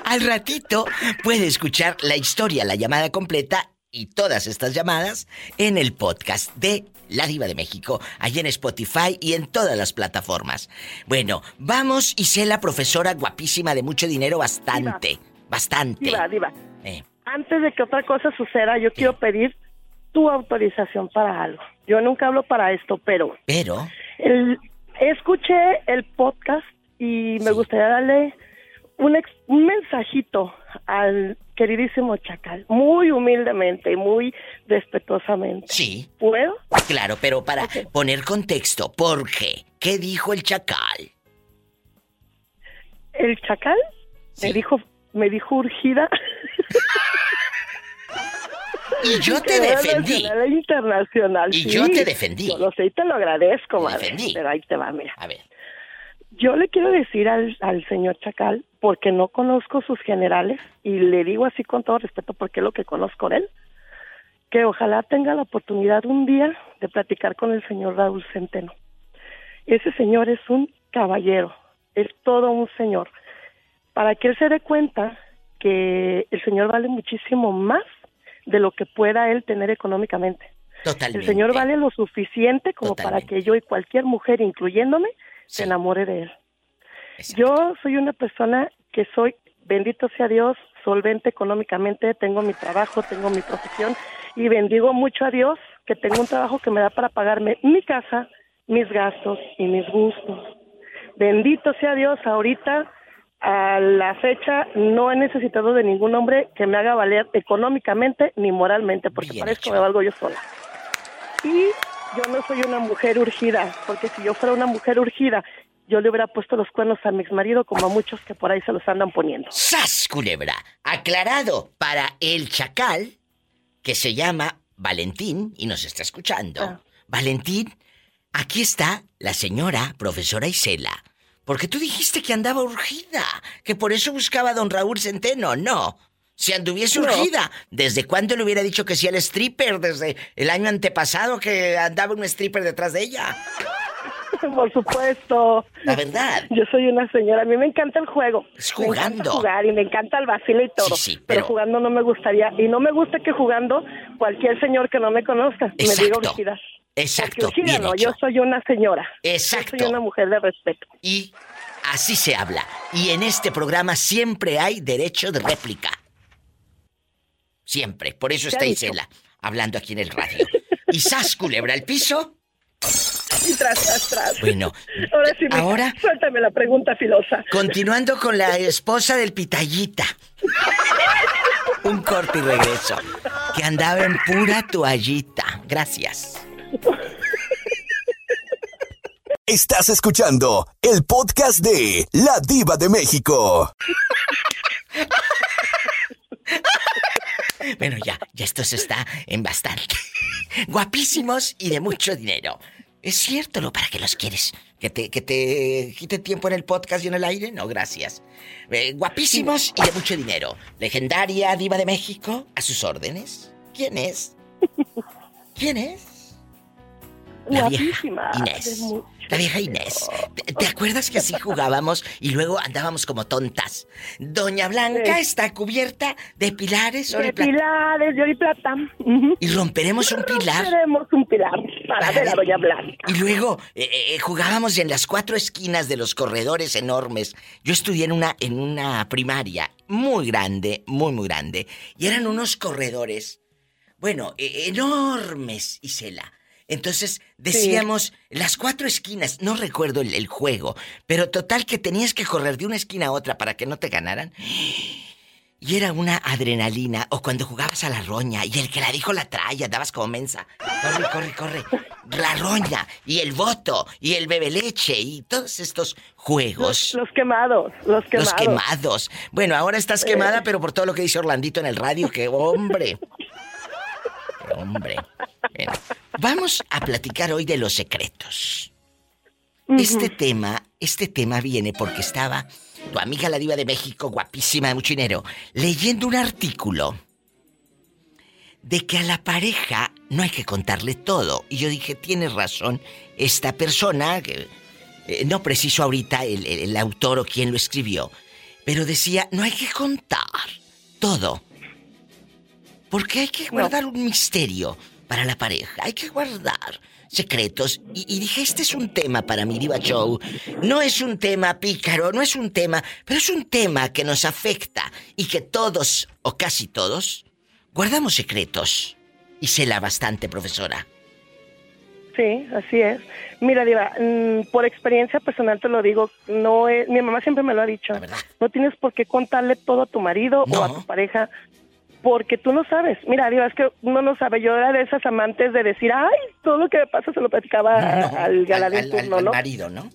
[SPEAKER 1] Al ratito puede escuchar la historia, la llamada completa y todas estas llamadas en el podcast de La Diva de México, allí en Spotify y en todas las plataformas. Bueno, vamos y sé la profesora guapísima de mucho dinero bastante, bastante.
[SPEAKER 9] Diva, diva.
[SPEAKER 1] Eh.
[SPEAKER 9] Antes de que otra cosa suceda, yo quiero pedir tu autorización para algo. Yo nunca hablo para esto, pero
[SPEAKER 1] Pero,
[SPEAKER 9] el- escuché el podcast y me gustaría darle un, ex- un mensajito al queridísimo Chacal, muy humildemente y muy respetuosamente.
[SPEAKER 1] Sí.
[SPEAKER 9] ¿Puedo?
[SPEAKER 1] claro, pero para poner contexto, ¿por qué? ¿Qué dijo el chacal?
[SPEAKER 9] El Chacal me dijo, me dijo urgida.
[SPEAKER 1] Y yo te defendí.
[SPEAKER 9] nacional e internacional.
[SPEAKER 1] Y
[SPEAKER 9] sí.
[SPEAKER 1] yo te defendí.
[SPEAKER 9] Yo lo sé y te lo agradezco, madre.
[SPEAKER 1] defendí.
[SPEAKER 9] Pero ahí te va, mira.
[SPEAKER 1] A ver.
[SPEAKER 9] Yo le quiero decir al, al señor Chacal, porque no conozco sus generales, y le digo así con todo respeto porque es lo que conozco de él, que ojalá tenga la oportunidad un día de platicar con el señor Raúl Centeno. Ese señor es un caballero, es todo un señor. Para que él se dé cuenta que el señor vale muchísimo más de lo que pueda él tener económicamente.
[SPEAKER 1] Totalmente.
[SPEAKER 9] El señor vale lo suficiente como para que yo y cualquier mujer, incluyéndome, se enamore de él. Yo soy una persona que soy, bendito sea Dios, solvente económicamente, tengo mi trabajo, tengo mi profesión y bendigo mucho a Dios que tengo un trabajo que me da para pagarme mi casa, mis gastos y mis gustos. Bendito sea Dios, ahorita a la fecha no he necesitado de ningún hombre que me haga valer económicamente ni moralmente, porque para esto me valgo yo sola. Y yo no soy una mujer urgida, porque si yo fuera una mujer urgida, yo le hubiera puesto los cuernos a mi exmarido como a muchos que por ahí se los andan poniendo.
[SPEAKER 1] ¡Sas, culebra! Aclarado para el chacal, que se llama Valentín y nos está escuchando. Valentín, aquí está la señora profesora Isela. Porque tú dijiste que andaba urgida, que por eso buscaba a don Raúl Centeno. No. Si anduviese
[SPEAKER 9] No.
[SPEAKER 1] urgida, ¿desde cuándo le hubiera dicho que sí al stripper? Desde el año antepasado que andaba un stripper detrás de ella.
[SPEAKER 9] Por supuesto.
[SPEAKER 1] La verdad.
[SPEAKER 9] Yo soy una señora, a mí me encanta el juego.
[SPEAKER 1] Es
[SPEAKER 9] Me encanta
[SPEAKER 1] jugando.
[SPEAKER 9] jugar y me encanta el vacile y todo.
[SPEAKER 1] Sí, sí,
[SPEAKER 9] pero...
[SPEAKER 1] pero-
[SPEAKER 9] jugando no me gustaría. Y no me gusta que jugando cualquier señor que no me conozca me diga urgida.
[SPEAKER 1] Exacto.
[SPEAKER 9] Urgida
[SPEAKER 1] bien
[SPEAKER 9] no,
[SPEAKER 1] hecho.
[SPEAKER 9] yo soy una señora.
[SPEAKER 1] Exacto.
[SPEAKER 9] Yo soy una mujer de respeto.
[SPEAKER 1] Y así se habla. Y en este programa siempre hay derecho de réplica. Siempre. Por eso
[SPEAKER 9] ¿Qué
[SPEAKER 1] está? Isela hablando aquí en el radio. Y sas, culebra, el piso.
[SPEAKER 9] Y tras, tras, tras.
[SPEAKER 1] Bueno,
[SPEAKER 9] Ahora sí, mija,
[SPEAKER 1] ahora-
[SPEAKER 9] suéltame la pregunta filosa.
[SPEAKER 1] continuando con la esposa del pitallita. Un corte y regreso. Que andaba en pura toallita. Gracias.
[SPEAKER 6] Estás escuchando el podcast de La Diva de México.
[SPEAKER 1] Bueno, ya, ya esto se está en bastante. Guapísimos y de mucho dinero. Es cierto lo para que los quieres. ¿Que te, que te quite tiempo en el podcast y en el aire? No, gracias. Eh, guapísimos y de mucho dinero. Legendaria diva de México, a sus órdenes. ¿Quién es? ¿Quién es? La vieja. Inés. La vieja Inés. ¿Te, acuerdas que así jugábamos y luego andábamos como tontas? Doña Blanca
[SPEAKER 9] Sí.
[SPEAKER 1] está cubierta de pilares,
[SPEAKER 9] De pilares, de oro y plata.
[SPEAKER 1] Y romperemos un pilar.
[SPEAKER 9] Queremos un pilar para ver a Doña Blanca.
[SPEAKER 1] Y luego eh, eh, jugábamos en las cuatro esquinas de los corredores enormes. Yo estudié en una, en una primaria muy grande, muy, muy grande. Y eran unos corredores, bueno, eh, enormes, Isela. Entonces decíamos las cuatro esquinas, no recuerdo el, el juego, pero total que tenías que correr de una esquina a otra para que no te ganaran. Y era una adrenalina, o cuando jugabas a la roña y el que la dijo la traía, dabas como mensa. Corre, corre, corre. La roña, y el voto, y el bebe leche, y todos estos juegos.
[SPEAKER 9] Los quemados, los quemados.
[SPEAKER 1] Los quemados. Bueno, ahora estás
[SPEAKER 9] Eh.
[SPEAKER 1] quemada, pero por todo lo que dice Orlandito en el radio, que hombre. Hombre. Bueno, vamos a platicar hoy de los secretos. Este tema, este tema viene porque estaba tu amiga la diva de México, guapísima de mucho dinero, leyendo un artículo de que a la pareja no hay que contarle todo. Y yo dije, tiene razón esta persona, que, eh, no preciso ahorita el, el- el autor o quién lo escribió, pero decía, no hay que contar todo. Porque hay que guardar un misterio para la pareja, hay que guardar secretos. Y, y dije, este es un tema para mi diva show. No es un tema pícaro, no es un tema, pero es un tema que nos afecta y que todos, o casi todos, guardamos secretos. Y la bastante, profesora.
[SPEAKER 9] Sí, así es. Mira, Diva, mm, por experiencia personal te lo digo, no es, mi mamá siempre me lo ha dicho. No tienes por qué contarle todo a tu marido o a tu pareja porque tú no sabes. Mira, Diva, es que uno no sabe. Yo era de esas amantes de decir, ay, todo lo que me pasa se lo platicaba al galadín
[SPEAKER 1] Al- al-
[SPEAKER 9] turno,
[SPEAKER 1] al
[SPEAKER 9] ¿no?
[SPEAKER 1] marido, ¿no?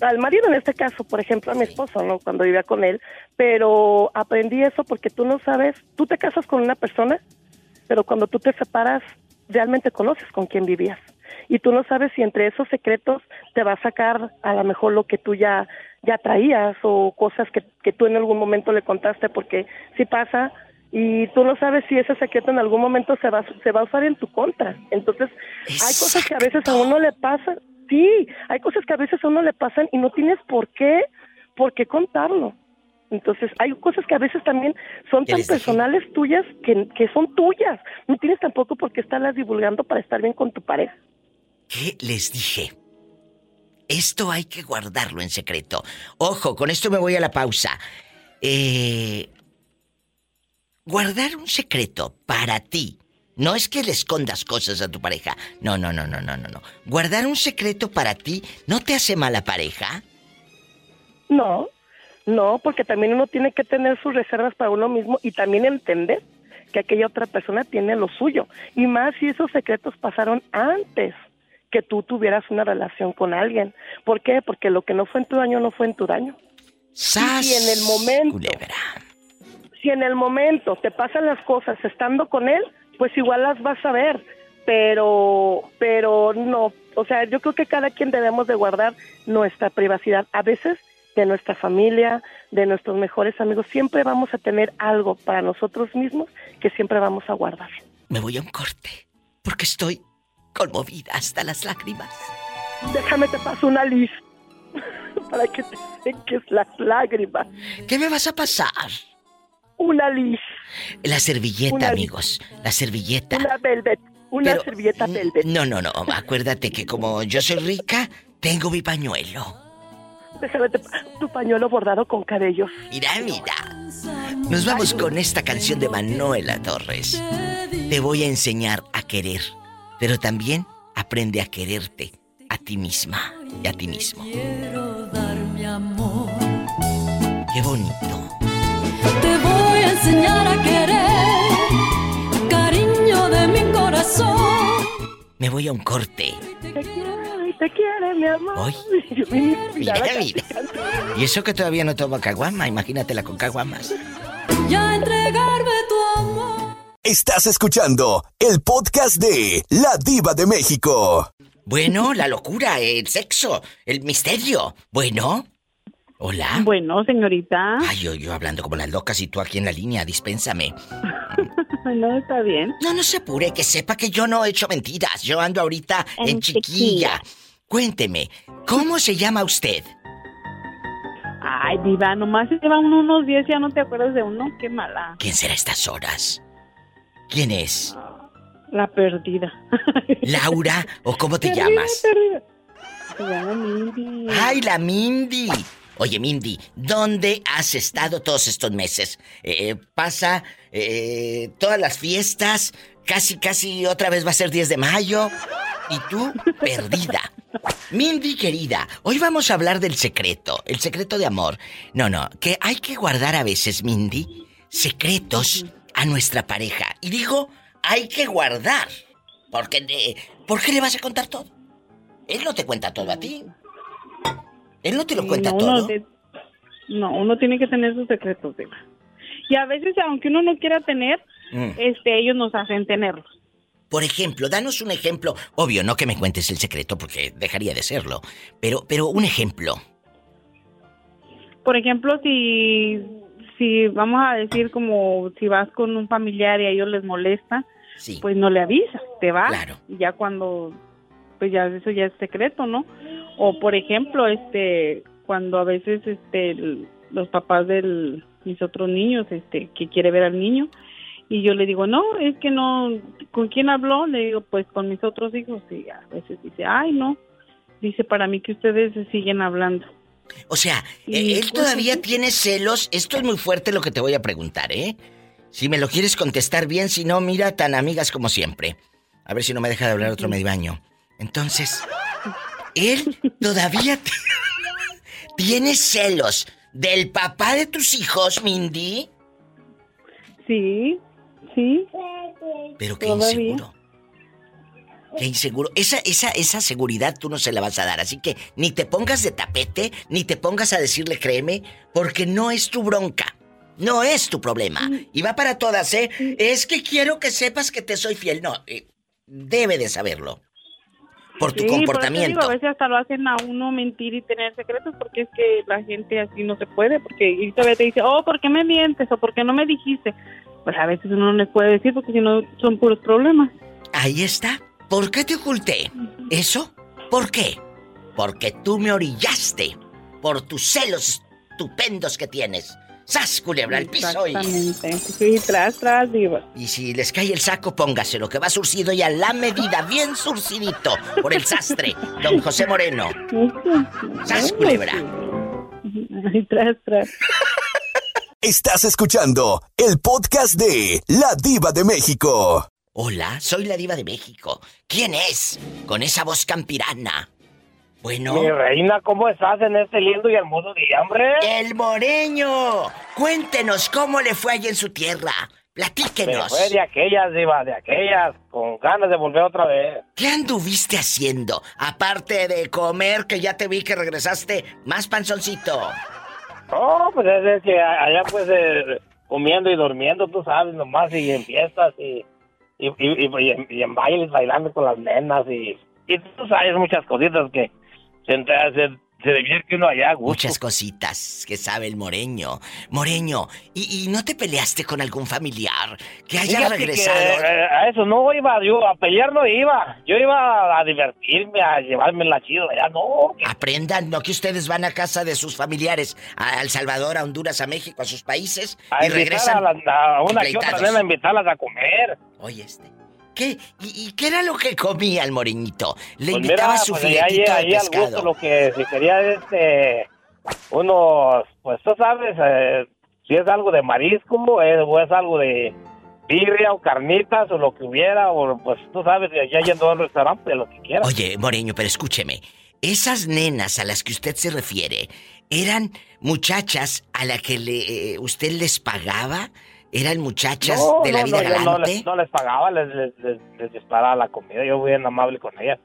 [SPEAKER 9] al marido en este caso, por ejemplo, a mi esposo, ¿no? Cuando vivía con él, pero aprendí eso porque tú no sabes, tú te casas con una persona, pero cuando tú te separas, realmente conoces con quién vivías. Y tú no sabes si entre esos secretos te va a sacar a lo mejor lo que tú ya, ya traías o cosas que, que tú en algún momento le contaste, porque si pasa y tú no sabes si ese secreto en algún momento se va, a- se va a usar en tu contra. Entonces, hay cosas que a veces a uno le pasan, sí, hay cosas que a veces a uno le pasan y no tienes por qué, por qué contarlo. Entonces, hay cosas que a veces también son
[SPEAKER 1] ¿Qué
[SPEAKER 9] tan
[SPEAKER 1] dije?
[SPEAKER 9] personales tuyas que, que son tuyas. No tienes tampoco por qué estarlas divulgando para estar bien con tu pareja.
[SPEAKER 1] ¿Qué les dije? Esto hay que guardarlo en secreto. Ojo, con esto me voy a la pausa. Eh, guardar un secreto para ti. No es que le escondas cosas a tu pareja. No, no, no, no, no, no, no. Guardar un secreto para ti no te hace mala pareja.
[SPEAKER 9] No, no, porque también uno tiene que tener sus reservas para uno mismo y también entender que aquella otra persona tiene lo suyo. Y más si esos secretos pasaron antes que tú tuvieras una relación con alguien. ¿Por qué? Porque lo que no fue en tu daño no fue en tu daño.
[SPEAKER 1] ¡Sas!
[SPEAKER 9] Y en el momento, si en el momento te pasan las cosas estando con él, pues igual las vas a ver, pero, pero no, o sea, yo creo que cada quien debemos de guardar nuestra privacidad. A veces de nuestra familia, de nuestros mejores amigos, siempre vamos a tener algo para nosotros mismos que siempre vamos a guardar.
[SPEAKER 1] Me voy a un corte porque estoy conmovida hasta las lágrimas.
[SPEAKER 9] Déjame te paso una lista para que te seques las lágrimas.
[SPEAKER 1] ¿Qué me vas a pasar?
[SPEAKER 9] Una lis,
[SPEAKER 1] La servilleta,
[SPEAKER 9] Una-
[SPEAKER 1] amigos. La servilleta.
[SPEAKER 9] una velvet, una
[SPEAKER 1] Pero-
[SPEAKER 9] servilleta velvet.
[SPEAKER 1] No, no, no. Acuérdate que como yo soy rica, tengo mi pañuelo.
[SPEAKER 9] Déjame tu pañuelo bordado con cabellos.
[SPEAKER 1] Mira, mira. Nos vamos con esta canción de Manuela Torres. Te voy a enseñar a querer, pero también aprende a quererte a ti misma y a ti mismo.
[SPEAKER 10] Quiero dar mi amor.
[SPEAKER 1] Qué bonito.
[SPEAKER 10] Te voy a enseñar a querer, cariño de mi corazón.
[SPEAKER 1] Me voy a un corte.
[SPEAKER 9] Te quiere, te quiere, mi amor.
[SPEAKER 1] Hoy.
[SPEAKER 9] Yo
[SPEAKER 1] Mira, mira. Y eso que todavía no tomo caguama, imagínatela con caguamas.
[SPEAKER 10] Ya entregarme tu amor.
[SPEAKER 6] Estás escuchando el podcast de La Diva de México.
[SPEAKER 1] Bueno, la locura, el sexo, el misterio. Bueno. Hola.
[SPEAKER 22] Bueno, señorita.
[SPEAKER 1] Ay, yo, yo hablando como las locas y tú aquí en la línea, dispénsame.
[SPEAKER 22] no, está bien.
[SPEAKER 1] No, no se apure, que sepa que yo no he hecho mentiras. Yo ando ahorita en,
[SPEAKER 22] En
[SPEAKER 1] chiquilla.
[SPEAKER 22] chiquilla.
[SPEAKER 1] Cuénteme, ¿cómo se llama usted?
[SPEAKER 22] Ay, diva, nomás se lleva uno unos 10 ya no te acuerdas de uno. Qué mala.
[SPEAKER 1] ¿Quién será a estas horas? ¿Quién es?
[SPEAKER 22] La perdida.
[SPEAKER 1] ¿Laura o cómo te
[SPEAKER 22] Perdida,
[SPEAKER 1] llamas?
[SPEAKER 22] perdida. Se llama Mindy.
[SPEAKER 1] ¡Ay, la Mindy! Oye, Mindy, ¿dónde has estado todos estos meses? Eh, pasa eh, todas las fiestas, casi, casi otra vez va a ser 10 de mayo, y tú perdida. Mindy, querida, hoy vamos a hablar del secreto, el secreto de amor. No, no, que hay que guardar a veces, Mindy, secretos a nuestra pareja. Y digo, hay que guardar, porque eh, ¿por qué le vas a contar todo? Él no te cuenta todo a ti. Él no te lo cuenta
[SPEAKER 22] no,
[SPEAKER 1] todo.
[SPEAKER 22] De- no, uno tiene que tener sus secretos, diva. Y a veces, aunque uno no quiera tener,
[SPEAKER 1] Mm.
[SPEAKER 22] este, ellos nos hacen tenerlos.
[SPEAKER 1] Por ejemplo, danos un ejemplo. Obvio, no que me cuentes el secreto porque dejaría de serlo. Pero, pero un ejemplo.
[SPEAKER 22] Por ejemplo, si, si vamos a decir como si vas con un familiar y a ellos les molesta,
[SPEAKER 1] Sí.
[SPEAKER 22] pues no le avisas, te vas.
[SPEAKER 1] Claro.
[SPEAKER 22] Y ya cuando, pues ya eso ya es secreto, ¿no? O por ejemplo, este, cuando a veces, este, los papás de mis otros niños, este, que quiere ver al niño, y yo le digo, no, es que no, ¿con quién habló? Le digo, pues con mis otros hijos, y a veces dice, ay, no, dice para mí que ustedes se siguen hablando.
[SPEAKER 1] O sea,
[SPEAKER 22] Y,
[SPEAKER 1] eh, él
[SPEAKER 22] pues,
[SPEAKER 1] todavía
[SPEAKER 22] sí.
[SPEAKER 1] tiene celos. Esto es muy fuerte lo que te voy a preguntar, ¿eh? Si me lo quieres contestar bien, si no, mira, tan amigas como siempre. A ver si no me deja de hablar otro medio año. Entonces, él todavía tiene celos del papá de tus hijos, Mindy.
[SPEAKER 22] Sí, sí.
[SPEAKER 1] Pero qué
[SPEAKER 22] Todavía.
[SPEAKER 1] inseguro. Qué inseguro. Esa, esa, esa seguridad tú no se la vas a dar. Así que ni te pongas de tapete, ni te pongas a decirle créeme, porque no es tu bronca. No es tu problema. Y va para todas, ¿eh? Es que quiero que sepas que te soy fiel. No, eh, debe de saberlo. Por tu
[SPEAKER 22] Sí, por
[SPEAKER 1] comportamiento.
[SPEAKER 22] digo, a veces hasta lo hacen a uno mentir y tener secretos porque es que la gente así no se puede. Porque y todavía te dice, oh, ¿por qué me mientes? O ¿por qué no me dijiste? Pues a veces uno no les puede decir porque si no son puros problemas.
[SPEAKER 1] Ahí está. ¿Por qué te oculté? ¿Eso? ¿Por qué? Porque tú me orillaste. Por tus celos estupendos que tienes. ¡Sas, culebra al piso! Y,
[SPEAKER 22] Exactamente. Sí, tras, tras, diva.
[SPEAKER 1] y si les cae el saco, póngaselo, que va surcido y a la medida, bien surcidito, por el sastre, don José Moreno. ¡Sas, culebra!
[SPEAKER 22] Ay, tras, tras.
[SPEAKER 6] Estás escuchando el podcast de La Diva de México.
[SPEAKER 1] Hola, soy la diva de México. ¿Quién es? Con esa voz campirana. Bueno.
[SPEAKER 16] Mi reina, ¿cómo estás en este lindo y hermoso día, hombre?
[SPEAKER 1] ¡El Moreño! Cuéntenos cómo le fue allá en su tierra.
[SPEAKER 16] Me
[SPEAKER 1] Platíquenos.
[SPEAKER 16] fue de aquellas, diva, de aquellas, con ganas de volver otra vez.
[SPEAKER 1] ¿Qué anduviste haciendo? Aparte de comer, que ya te vi que regresaste más panzoncito.
[SPEAKER 16] No, pues es que allá pues eh, comiendo y durmiendo, tú sabes, nomás, y en fiestas y, y, y, y- y en, y en bailes, bailando con las nenas y, y tú sabes muchas cositas que se, se, se divierte uno allá a gusto.
[SPEAKER 1] Muchas cositas que sabe el Moreño. Moreño, ¿y, y no te peleaste con algún familiar que haya
[SPEAKER 16] Fíjate
[SPEAKER 1] regresado?
[SPEAKER 16] eh, a eso no iba, yo a pelear no iba. Yo iba a divertirme, a llevarme la chido allá, no.
[SPEAKER 1] Aprendan, no que ustedes van a casa de sus familiares, a El Salvador, a Honduras, a México, a sus países,
[SPEAKER 16] A
[SPEAKER 1] y regresan
[SPEAKER 16] a, la- a una que otra nena, invitarlas a comer.
[SPEAKER 1] Oye, este. ¿Qué? ¿Y, y qué era lo que comía el moreñito? Le
[SPEAKER 16] Pues
[SPEAKER 1] invitaba
[SPEAKER 16] mira,
[SPEAKER 1] su
[SPEAKER 16] pues ahí,
[SPEAKER 1] filetito
[SPEAKER 16] ahí
[SPEAKER 1] de
[SPEAKER 16] al gusto
[SPEAKER 1] pescado.
[SPEAKER 16] lo que si quería este unos pues tú sabes eh, si es algo de marisco eh, o es algo de birria o carnitas o lo que hubiera o pues tú sabes ya yendo al restaurante lo que quiera
[SPEAKER 1] Oye, Moreño, pero escúcheme. Esas nenas a las que usted se refiere, ¿eran muchachas a las que le, eh, usted les pagaba? ¿Eran muchachas
[SPEAKER 16] no,
[SPEAKER 1] de la
[SPEAKER 16] no,
[SPEAKER 1] vida
[SPEAKER 16] no,
[SPEAKER 1] galante?
[SPEAKER 16] no les, pagaba les, les, les- disparaba la comida yo bien amable con ellas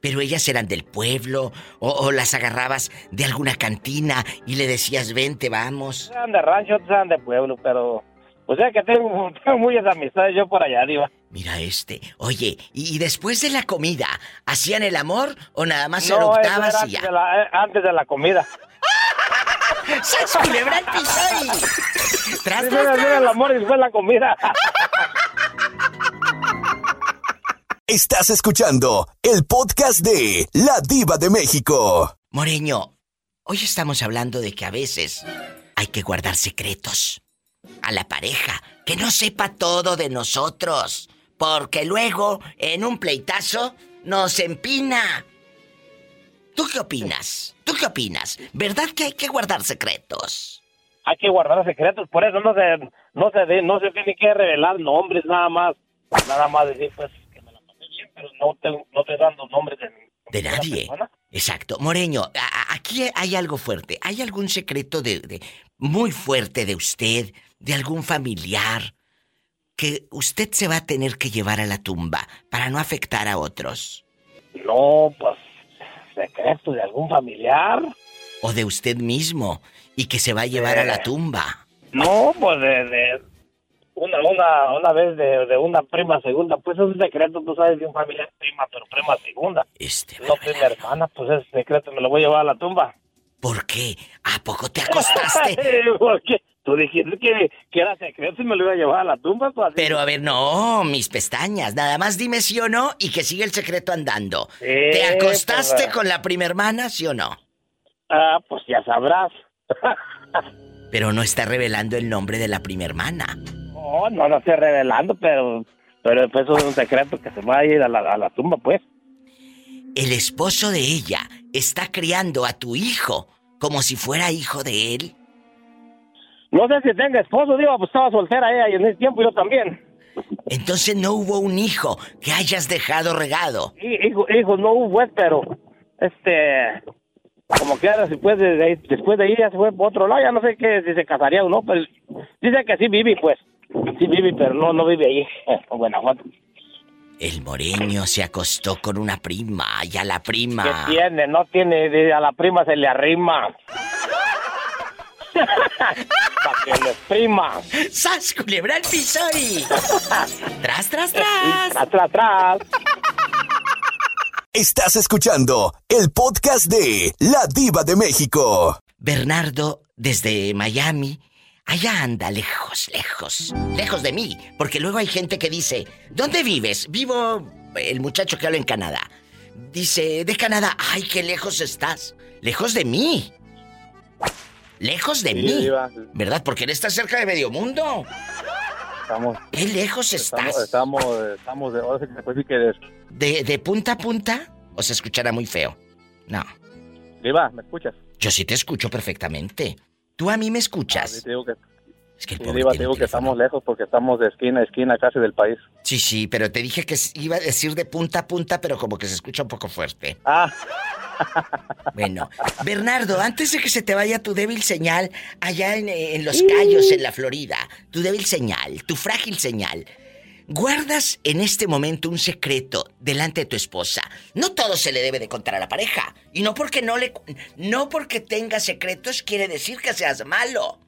[SPEAKER 1] Pero ellas eran del pueblo, o, o las agarrabas de alguna cantina y le decías, vente, vamos.
[SPEAKER 16] sean de rancho otros sean de pueblo pero pues ya que tengo, tengo muchas amistades yo por allá diva
[SPEAKER 1] Mira este. Oye, ¿y después de la comida, hacían el amor o nada más
[SPEAKER 16] eso
[SPEAKER 1] eructabas
[SPEAKER 16] era
[SPEAKER 1] y ya?
[SPEAKER 16] antes de la- eh, antes de la comida.
[SPEAKER 1] ¡Sas culebra al piso y- Tras,
[SPEAKER 16] el amor y después la comida.
[SPEAKER 6] Estás escuchando el podcast de La Diva de México.
[SPEAKER 1] Moreño, hoy estamos hablando de que a veces hay que guardar secretos a la pareja, que no sepa todo de nosotros, porque luego en un pleitazo nos empina. ¿Tú qué opinas? ¿Tú qué opinas? ¿Verdad que hay que guardar secretos?
[SPEAKER 16] Hay que guardar secretos, por eso no se, no se, de- no se tiene que revelar nombres nada más. Nada más decir, pues, que me la pasé bien, pero no te, no te dan los nombres de
[SPEAKER 1] De nadie. Exacto. Moreño, a- aquí hay algo fuerte. ¿Hay algún secreto de, de- muy fuerte de usted, de algún familiar, que usted se va a tener que llevar a la tumba para no afectar a otros?
[SPEAKER 16] No, pues, secretos de algún familiar.
[SPEAKER 1] ¿O de usted mismo y que se va a llevar a la tumba?
[SPEAKER 16] No, pues de, de una, una, una vez de, de una prima segunda, pues es un secreto, tú sabes, de un familiar prima, pero prima segunda.
[SPEAKER 1] Este,
[SPEAKER 16] No prima hermana, pues ese secreto me lo voy a llevar a la tumba.
[SPEAKER 1] ¿Por qué? ¿A poco te acostaste?
[SPEAKER 16] ¿Por qué? Tú dijiste que, que era secreto y me lo iba a llevar a la tumba, pues.
[SPEAKER 1] Pero a ver, no, mis pestañas. Nada más dime sí o no y que sigue el secreto andando. ¿Te acostaste con la prima hermana, sí o no?
[SPEAKER 16] Ah, pues ya sabrás.
[SPEAKER 1] Pero no está revelando el nombre de la prima hermana.
[SPEAKER 16] No, no lo estoy revelando, pero, pero pues eso es un secreto que se va a ir a la, a la tumba, pues.
[SPEAKER 1] El esposo de ella está criando a tu hijo como si fuera hijo de él.
[SPEAKER 16] No sé si tenga esposo, digo, pues estaba soltera ella y en ese tiempo yo también.
[SPEAKER 1] Entonces no hubo un hijo que hayas dejado regado.
[SPEAKER 16] Hijo, hijo, no hubo, pues, pero, este, como que ahora después de, de- después de ahí ya se fue por otro lado, ya no sé qué, si se casaría o no, pero dice que sí vive, pues. Sí vive, pero no, no vive ahí, en Guanajuato.
[SPEAKER 1] El moreño se acostó con una prima y a la prima.
[SPEAKER 16] ¿Qué tiene? No tiene, a la prima se le arrima. Para que le exprima.
[SPEAKER 1] ¡Sas, culebra al piso y... ¡Tras, tras, tras!
[SPEAKER 16] Tras, tras, tras.
[SPEAKER 6] Estás escuchando el podcast de La Diva de México.
[SPEAKER 1] Bernardo, desde Miami, allá anda, lejos, lejos, lejos de mí. Porque luego hay gente que dice, ¿dónde vives? Vivo, el muchacho que habla en Canadá. Dice, de Canadá, ay, qué lejos estás. Lejos de mí. Lejos de
[SPEAKER 14] Sí,
[SPEAKER 1] mí.
[SPEAKER 14] Diva.
[SPEAKER 1] ¿Verdad? Porque él está cerca de medio mundo.
[SPEAKER 14] Estamos.
[SPEAKER 1] ¿Qué lejos
[SPEAKER 14] Estamos,
[SPEAKER 1] estás?
[SPEAKER 14] estamos, estamos de, ahora sí que de-
[SPEAKER 1] ¿De, de punta a punta? ¿O se escuchará muy feo? No.
[SPEAKER 14] Diva, ¿me escuchas?
[SPEAKER 1] Yo sí te escucho perfectamente. ¿Tú a mí me
[SPEAKER 14] Ah,
[SPEAKER 1] escuchas?
[SPEAKER 14] sí, te digo que,
[SPEAKER 1] Es que el
[SPEAKER 14] sí,
[SPEAKER 1] pobre
[SPEAKER 14] Diva, te digo que estamos lejos porque estamos de esquina a esquina casi del país.
[SPEAKER 1] Sí, sí, pero te dije que iba a decir de punta a punta, pero como que se escucha un poco fuerte.
[SPEAKER 14] Ah.
[SPEAKER 1] Bueno, Bernardo, antes de que se te vaya tu débil señal allá en, eh, en Los Cayos, en la Florida, tu débil señal, tu frágil señal, guardas en este momento un secreto delante de tu esposa. No todo se le debe de contar a la pareja. Y no porque no le... No porque tenga secretos quiere decir que seas malo.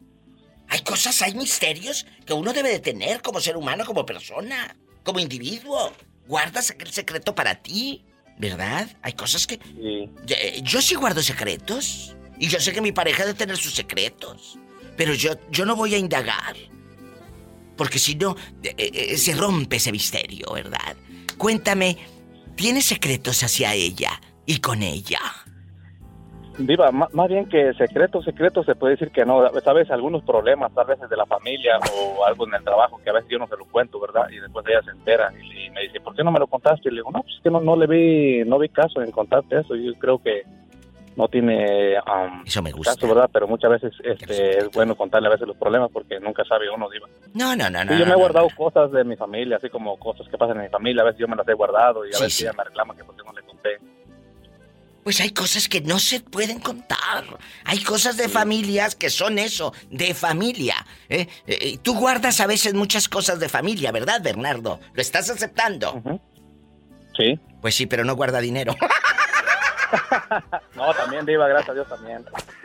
[SPEAKER 1] Hay cosas, hay misterios que uno debe de tener como ser humano, como persona, como individuo. Guardas aquel secreto para ti, ¿verdad? Hay cosas que... Yo, yo sí guardo secretos. Y yo sé que mi pareja debe tener sus secretos. Pero yo, yo no voy a indagar. Porque si no, eh, eh, se rompe ese misterio, ¿verdad? Cuéntame, ¿tienes secretos hacia ella y con ella?
[SPEAKER 14] Diva, má- más bien que secreto, secreto se puede decir que no. Sabes, algunos problemas, tal vez de la familia o algo en el trabajo que a veces yo no se lo cuento, ¿verdad? Y después ella se entera y, y me dice, ¿por qué no me lo contaste? Y le digo, no, pues es que no, no le vi, no vi caso en contarte eso. Yo creo que no tiene um,
[SPEAKER 1] Eso me gusta.
[SPEAKER 14] caso, ¿verdad? Pero muchas veces este, es bueno contarle a veces los problemas porque nunca sabe uno, Diva.
[SPEAKER 1] No, no, no, no.
[SPEAKER 14] Sí, yo me
[SPEAKER 1] no,
[SPEAKER 14] he guardado cosas de mi familia, así como cosas que pasan en mi familia. A veces yo me las he guardado y a
[SPEAKER 1] Sí,
[SPEAKER 14] veces
[SPEAKER 1] sí.
[SPEAKER 14] ella me reclama que por qué no le conté.
[SPEAKER 1] Pues hay cosas que no se pueden contar. Hay cosas de familias que son eso, de familia. ¿eh? Eh, tú guardas a veces muchas cosas de familia, ¿verdad, Bernardo? ¿Lo estás aceptando?
[SPEAKER 14] Sí.
[SPEAKER 1] Pues sí, pero no guarda dinero.
[SPEAKER 14] No, también, Diva, gracias a Dios también.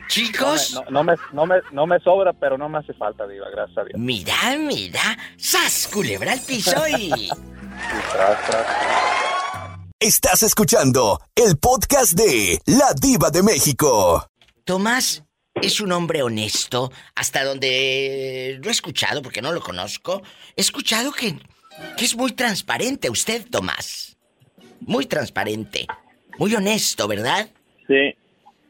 [SPEAKER 1] Chicos.
[SPEAKER 14] No, me- no, no me, no, me, no me sobra, pero no me hace falta, Diva, gracias a Dios.
[SPEAKER 1] Mira, mira. ¡Sas! Culebra al piso y.
[SPEAKER 6] Estás escuchando el podcast de La Diva de México.
[SPEAKER 1] Tomás es un hombre honesto, hasta donde lo he escuchado, porque no lo conozco. He escuchado que, que es muy transparente usted, Tomás. Muy transparente. Muy honesto, ¿verdad?
[SPEAKER 17] Sí.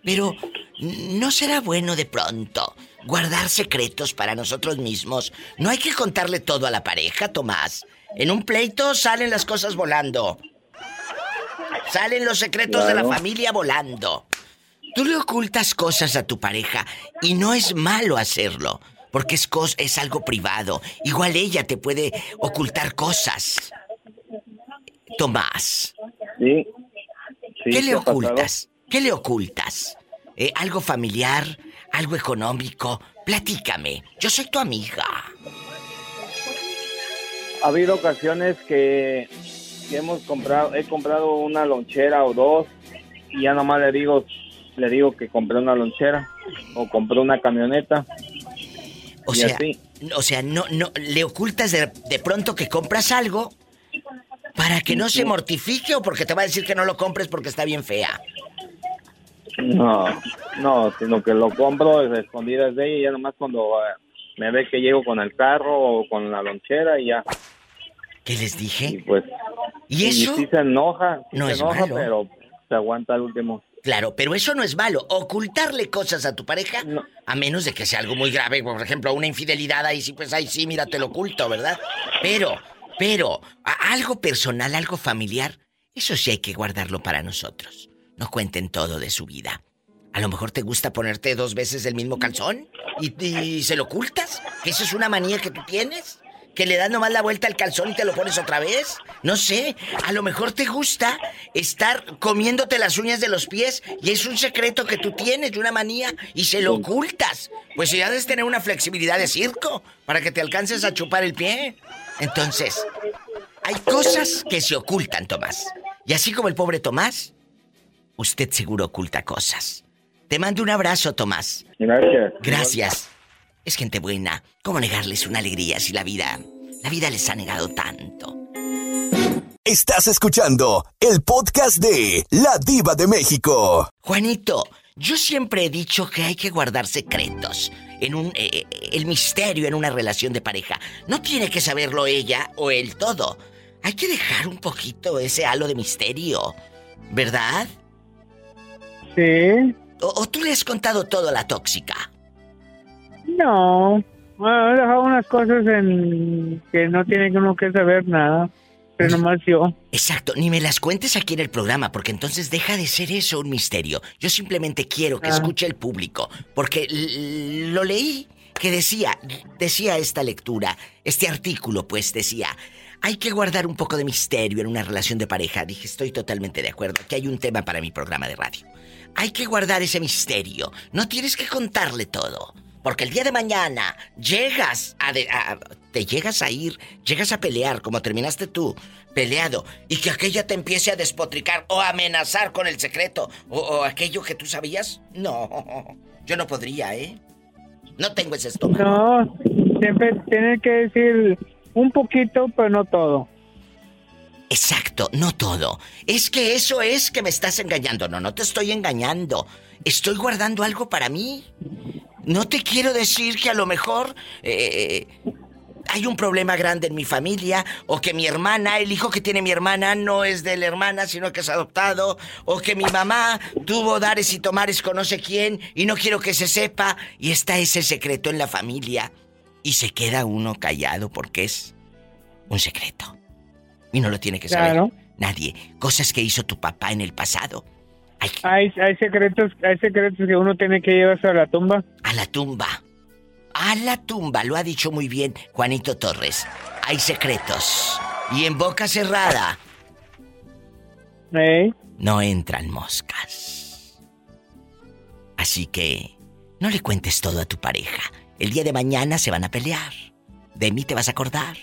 [SPEAKER 1] Pero, ¿no será bueno de pronto guardar secretos para nosotros mismos? No hay que contarle todo a la pareja, Tomás. En un pleito salen las cosas volando. Salen los secretos de la familia volando. Tú le ocultas cosas a tu pareja y no es malo hacerlo, porque es, cos- es algo privado. Igual ella te puede ocultar cosas. Tomás,
[SPEAKER 17] Sí. Sí,
[SPEAKER 1] ¿qué le
[SPEAKER 17] pasado.
[SPEAKER 1] ocultas? ¿Qué le ocultas? Eh, ¿Algo familiar? ¿Algo económico? Platícame. Yo soy tu amiga.
[SPEAKER 20] Ha habido ocasiones que, que hemos comprado, he comprado una lonchera o dos y ya nomás le digo, le digo que compré una lonchera o compré una camioneta.
[SPEAKER 1] O
[SPEAKER 20] y
[SPEAKER 1] sea,
[SPEAKER 20] así.
[SPEAKER 1] o sea, no, no, le ocultas de, de pronto que compras algo para que no se mortifique o porque te va a decir que no lo compres porque está bien fea.
[SPEAKER 20] No, no, sino que lo compro escondidas de ella y ya nomás cuando eh, me ve que llego con el carro o con la lonchera y ya.
[SPEAKER 1] ¿Qué les dije?
[SPEAKER 20] Y pues.
[SPEAKER 1] ¿Y eso?
[SPEAKER 20] sí se enoja, sí
[SPEAKER 1] No
[SPEAKER 20] se
[SPEAKER 1] es
[SPEAKER 20] enoja,
[SPEAKER 1] malo.
[SPEAKER 20] pero se aguanta al último.
[SPEAKER 1] Claro, pero eso no es malo. Ocultarle cosas a tu pareja, a menos de que sea algo muy grave, por ejemplo, una infidelidad, ahí sí, pues ahí sí, mira, te lo oculto, ¿verdad? Pero, pero, algo personal, algo familiar, eso sí hay que guardarlo para nosotros. No cuenten todo de su vida. A lo mejor te gusta ponerte dos veces el mismo calzón y, y se lo ocultas. ¿Que eso es una manía que tú tienes? ¿Que le das nomás la vuelta al calzón y te lo pones otra vez? No sé, a lo mejor te gusta estar comiéndote las uñas de los pies y es un secreto que tú tienes una manía y se lo ocultas. Pues si has de tener una flexibilidad de circo para que te alcances a chupar el pie. Entonces, hay cosas que se ocultan, Tomás. Y así como el pobre Tomás, usted seguro oculta cosas. Te mando un abrazo, Tomás.
[SPEAKER 20] Gracias.
[SPEAKER 1] Gracias. Es gente buena. ¿Cómo negarles una alegría si la vida, la vida les ha negado tanto?
[SPEAKER 6] Estás escuchando el podcast de La Diva de México.
[SPEAKER 1] Juanito, yo siempre he dicho que hay que guardar secretos. En un. eh, eh, el misterio en una relación de pareja. No tiene que saberlo ella o él todo. Hay que dejar un poquito ese halo de misterio. ¿Verdad?
[SPEAKER 7] Sí.
[SPEAKER 1] ¿O, o tú le has contado todo a la tóxica?
[SPEAKER 7] No. Bueno, he dejado unas cosas en que no tiene uno que saber nada. Pero nomás yo.
[SPEAKER 1] Exacto, ni me las cuentes aquí en el programa, porque entonces deja de ser eso un misterio. Yo simplemente quiero que
[SPEAKER 7] Ah.
[SPEAKER 1] escuche el público, porque lo leí que decía, decía esta lectura, este artículo, pues decía, hay que guardar un poco de misterio en una relación de pareja. Dije, estoy totalmente de acuerdo, que hay un tema para mi programa de radio. Hay que guardar ese misterio, no tienes que contarle todo. Porque el día de mañana llegas a, de- a- te llegas a ir, llegas a pelear como terminaste tú, peleado, y que aquella te empiece a despotricar o a amenazar con el secreto o, o aquello que tú sabías. No, yo no podría, ¿eh? No tengo ese estómago.
[SPEAKER 7] No, siempre tiene que decir un poquito, pero no todo.
[SPEAKER 1] Exacto, no todo. Es que eso es que me estás engañando. No, no te estoy engañando. Estoy guardando algo para mí. No te quiero decir que a lo mejor eh, hay un problema grande en mi familia, o que mi hermana, el hijo que tiene mi hermana, no es de la hermana, sino que es adoptado, o que mi mamá tuvo dares y tomares con no sé quién, y no quiero que se sepa, y está ese secreto en la familia. Y se queda uno callado porque es un secreto. Y no lo tiene que saber
[SPEAKER 7] Claro.
[SPEAKER 1] nadie. Cosas que hizo tu papá en el pasado.
[SPEAKER 7] Hay, hay secretos, hay secretos que uno tiene que llevarse a la tumba.
[SPEAKER 1] A la tumba. A la tumba, lo ha dicho muy bien Juanito Torres. Hay secretos. Y en boca cerrada no entran moscas. Así que no le cuentes todo a tu pareja. El día de mañana se van a pelear. De mí te vas a acordar.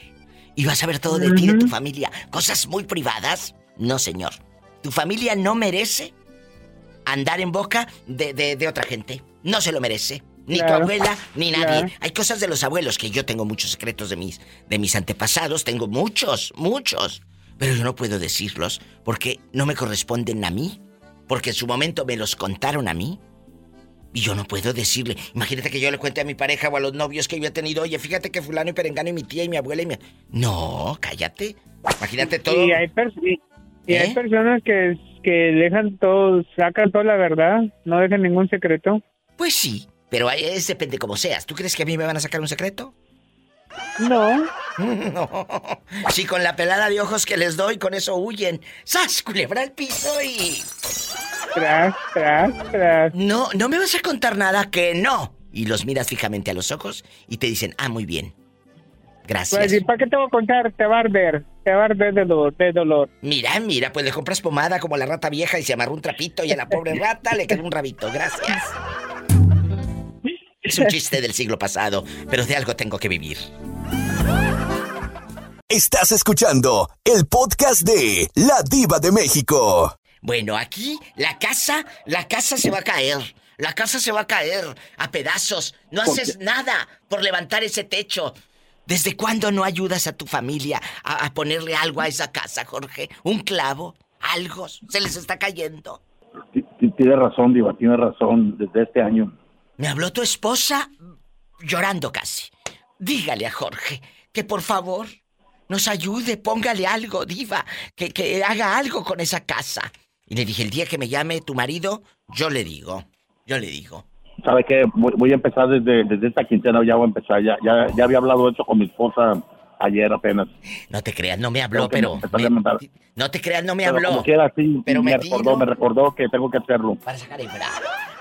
[SPEAKER 1] Y vas a ver todo de ti, de tu familia. Cosas muy privadas. No, señor. Tu familia no merece andar en boca de, de- de otra gente. No se lo merece. Ni tu
[SPEAKER 7] Claro.
[SPEAKER 1] abuela, ni nadie.
[SPEAKER 7] Claro.
[SPEAKER 1] Hay cosas de los abuelos que yo tengo muchos secretos de mis, de mis antepasados. Tengo muchos, muchos. Pero yo no puedo decirlos porque no me corresponden a mí. Porque en su momento me los contaron a mí. Y yo no puedo decirle. Imagínate que yo le cuente a mi pareja o a los novios que yo he tenido, oye, fíjate que fulano y perengano y mi tía y mi abuela y mi... No, cállate. Imagínate todo.
[SPEAKER 24] Y hay, pers- y- y hay
[SPEAKER 1] ¿Eh?
[SPEAKER 24] personas que, que dejan todo, sacan toda la verdad, no dejan ningún secreto.
[SPEAKER 1] Pues sí, pero ahí es depende como seas. ¿Tú crees que a mí me van a sacar un secreto?
[SPEAKER 24] No.
[SPEAKER 1] No. Si con la pelada de ojos que les doy, con eso huyen. ¡Sas! Culebra al piso y.
[SPEAKER 24] Tras, tras, tras.
[SPEAKER 1] No, no me vas a contar nada que no. Y los miras fijamente a los ojos y te dicen, ah, muy bien. Gracias.
[SPEAKER 24] Pues, ¿y para qué te voy a contar? Te va a arder, te va a arder de dolor, de dolor.
[SPEAKER 1] Mira, mira, pues le compras pomada como a la rata vieja y se amarró un trapito y a la pobre rata le quedó un rabito. Gracias. Es un chiste del siglo pasado, pero de algo tengo que vivir.
[SPEAKER 6] Estás escuchando el podcast de La Diva de México.
[SPEAKER 1] Bueno, aquí la casa, la casa se va a caer. La casa se va a caer a pedazos. No
[SPEAKER 17] ¿Por
[SPEAKER 1] haces nada por levantar ese techo. ¿Desde cuándo no ayudas a tu familia a, a ponerle algo a esa casa, Jorge? ¿Un clavo? ¿Algo? ¿Se les está cayendo?
[SPEAKER 17] T- t- Tiene razón, Diva, tiene razón. Desde este año.
[SPEAKER 1] Me habló tu esposa llorando casi. Dígale a Jorge que por favor nos ayude, póngale algo, diva, que, que haga algo con esa casa. Y le dije, el día que me llame tu marido, yo le digo, yo le digo.
[SPEAKER 17] ¿Sabe qué? Voy, voy a empezar desde, desde esta quincena, ya voy a empezar. Ya, ya, ya había hablado de eso con mi esposa ayer apenas.
[SPEAKER 1] No te creas, no me habló,
[SPEAKER 17] que
[SPEAKER 1] pero... No te creas, no me
[SPEAKER 17] Pero
[SPEAKER 1] habló.
[SPEAKER 17] como quiera, sí,
[SPEAKER 1] Pero
[SPEAKER 17] me
[SPEAKER 1] me
[SPEAKER 17] recordó, me recordó que tengo que hacerlo.
[SPEAKER 1] Para sacar hebra.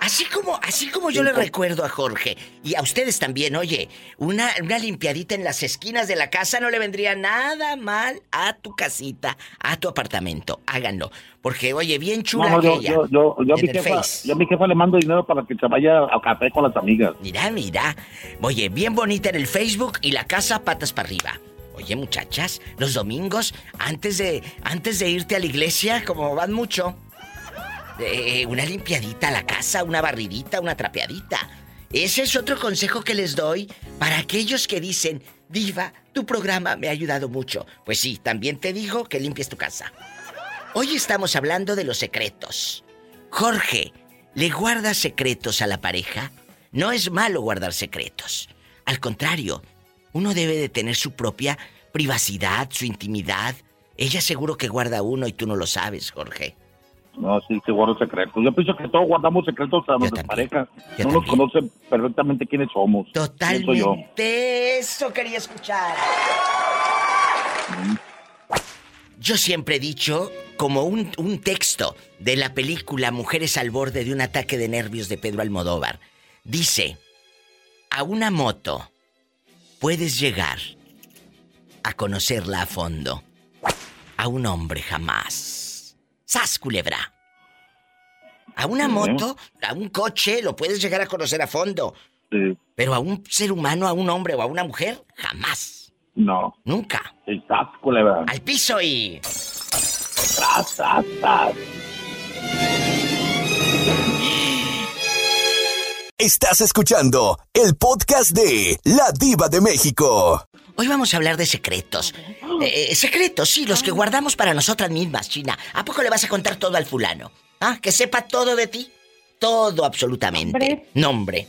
[SPEAKER 1] Así como, así como yo le recuerdo a Jorge, y a ustedes también, oye, una, una limpiadita en las esquinas de la casa no le vendría nada mal a tu casita, a tu apartamento. Háganlo. Porque, oye, bien chula
[SPEAKER 17] No, no,
[SPEAKER 1] aquella.
[SPEAKER 17] yo, yo, mi
[SPEAKER 1] el
[SPEAKER 17] jefa, yo a mi jefa le mando dinero para que se vaya a café con las amigas.
[SPEAKER 1] Mira, mira. Oye, bien bonita en el Facebook y la casa patas para arriba. Oye, muchachas, los domingos, antes de, antes de irte a la iglesia, como van mucho, eh, una limpiadita a la casa, una barridita, una trapeadita. Ese es otro consejo que les doy para aquellos que dicen, Diva, tu programa me ha ayudado mucho. Pues sí, también te digo que limpies tu casa. Hoy estamos hablando de los secretos. Jorge, ¿le guardas secretos a la pareja? No es malo guardar secretos. Al contrario, uno debe de tener su propia privacidad, su intimidad. Ella seguro que guarda uno y tú no lo sabes, Jorge.
[SPEAKER 17] No, sí, que guardo secretos. Yo pienso que todos guardamos secretos a nuestras parejas. No nos conocen perfectamente quiénes somos. Pienso yo.
[SPEAKER 1] Totalmente. Eso quería escuchar. Yo siempre he dicho, como un, un texto de la película Mujeres al borde de un ataque de nervios de Pedro Almodóvar, dice, a una moto puedes llegar a conocerla a fondo. A un hombre jamás. ¡Sas, culebra! A una
[SPEAKER 17] Sí.
[SPEAKER 1] moto, a un coche, lo puedes llegar a conocer a fondo.
[SPEAKER 17] Sí.
[SPEAKER 1] Pero a un ser humano, a un hombre o a una mujer, jamás.
[SPEAKER 17] No.
[SPEAKER 1] Nunca.
[SPEAKER 17] Estás, culebra.
[SPEAKER 1] Al piso y.
[SPEAKER 17] Tras, tras, tras.
[SPEAKER 6] Estás escuchando el podcast de La Diva de México.
[SPEAKER 1] Hoy vamos a hablar de secretos. Eh, eh, secretos, sí, los que guardamos para nosotras mismas, China. ¿A poco le vas a contar todo al fulano? ¿Ah? ¿Que sepa todo de ti? Todo absolutamente. Nombre.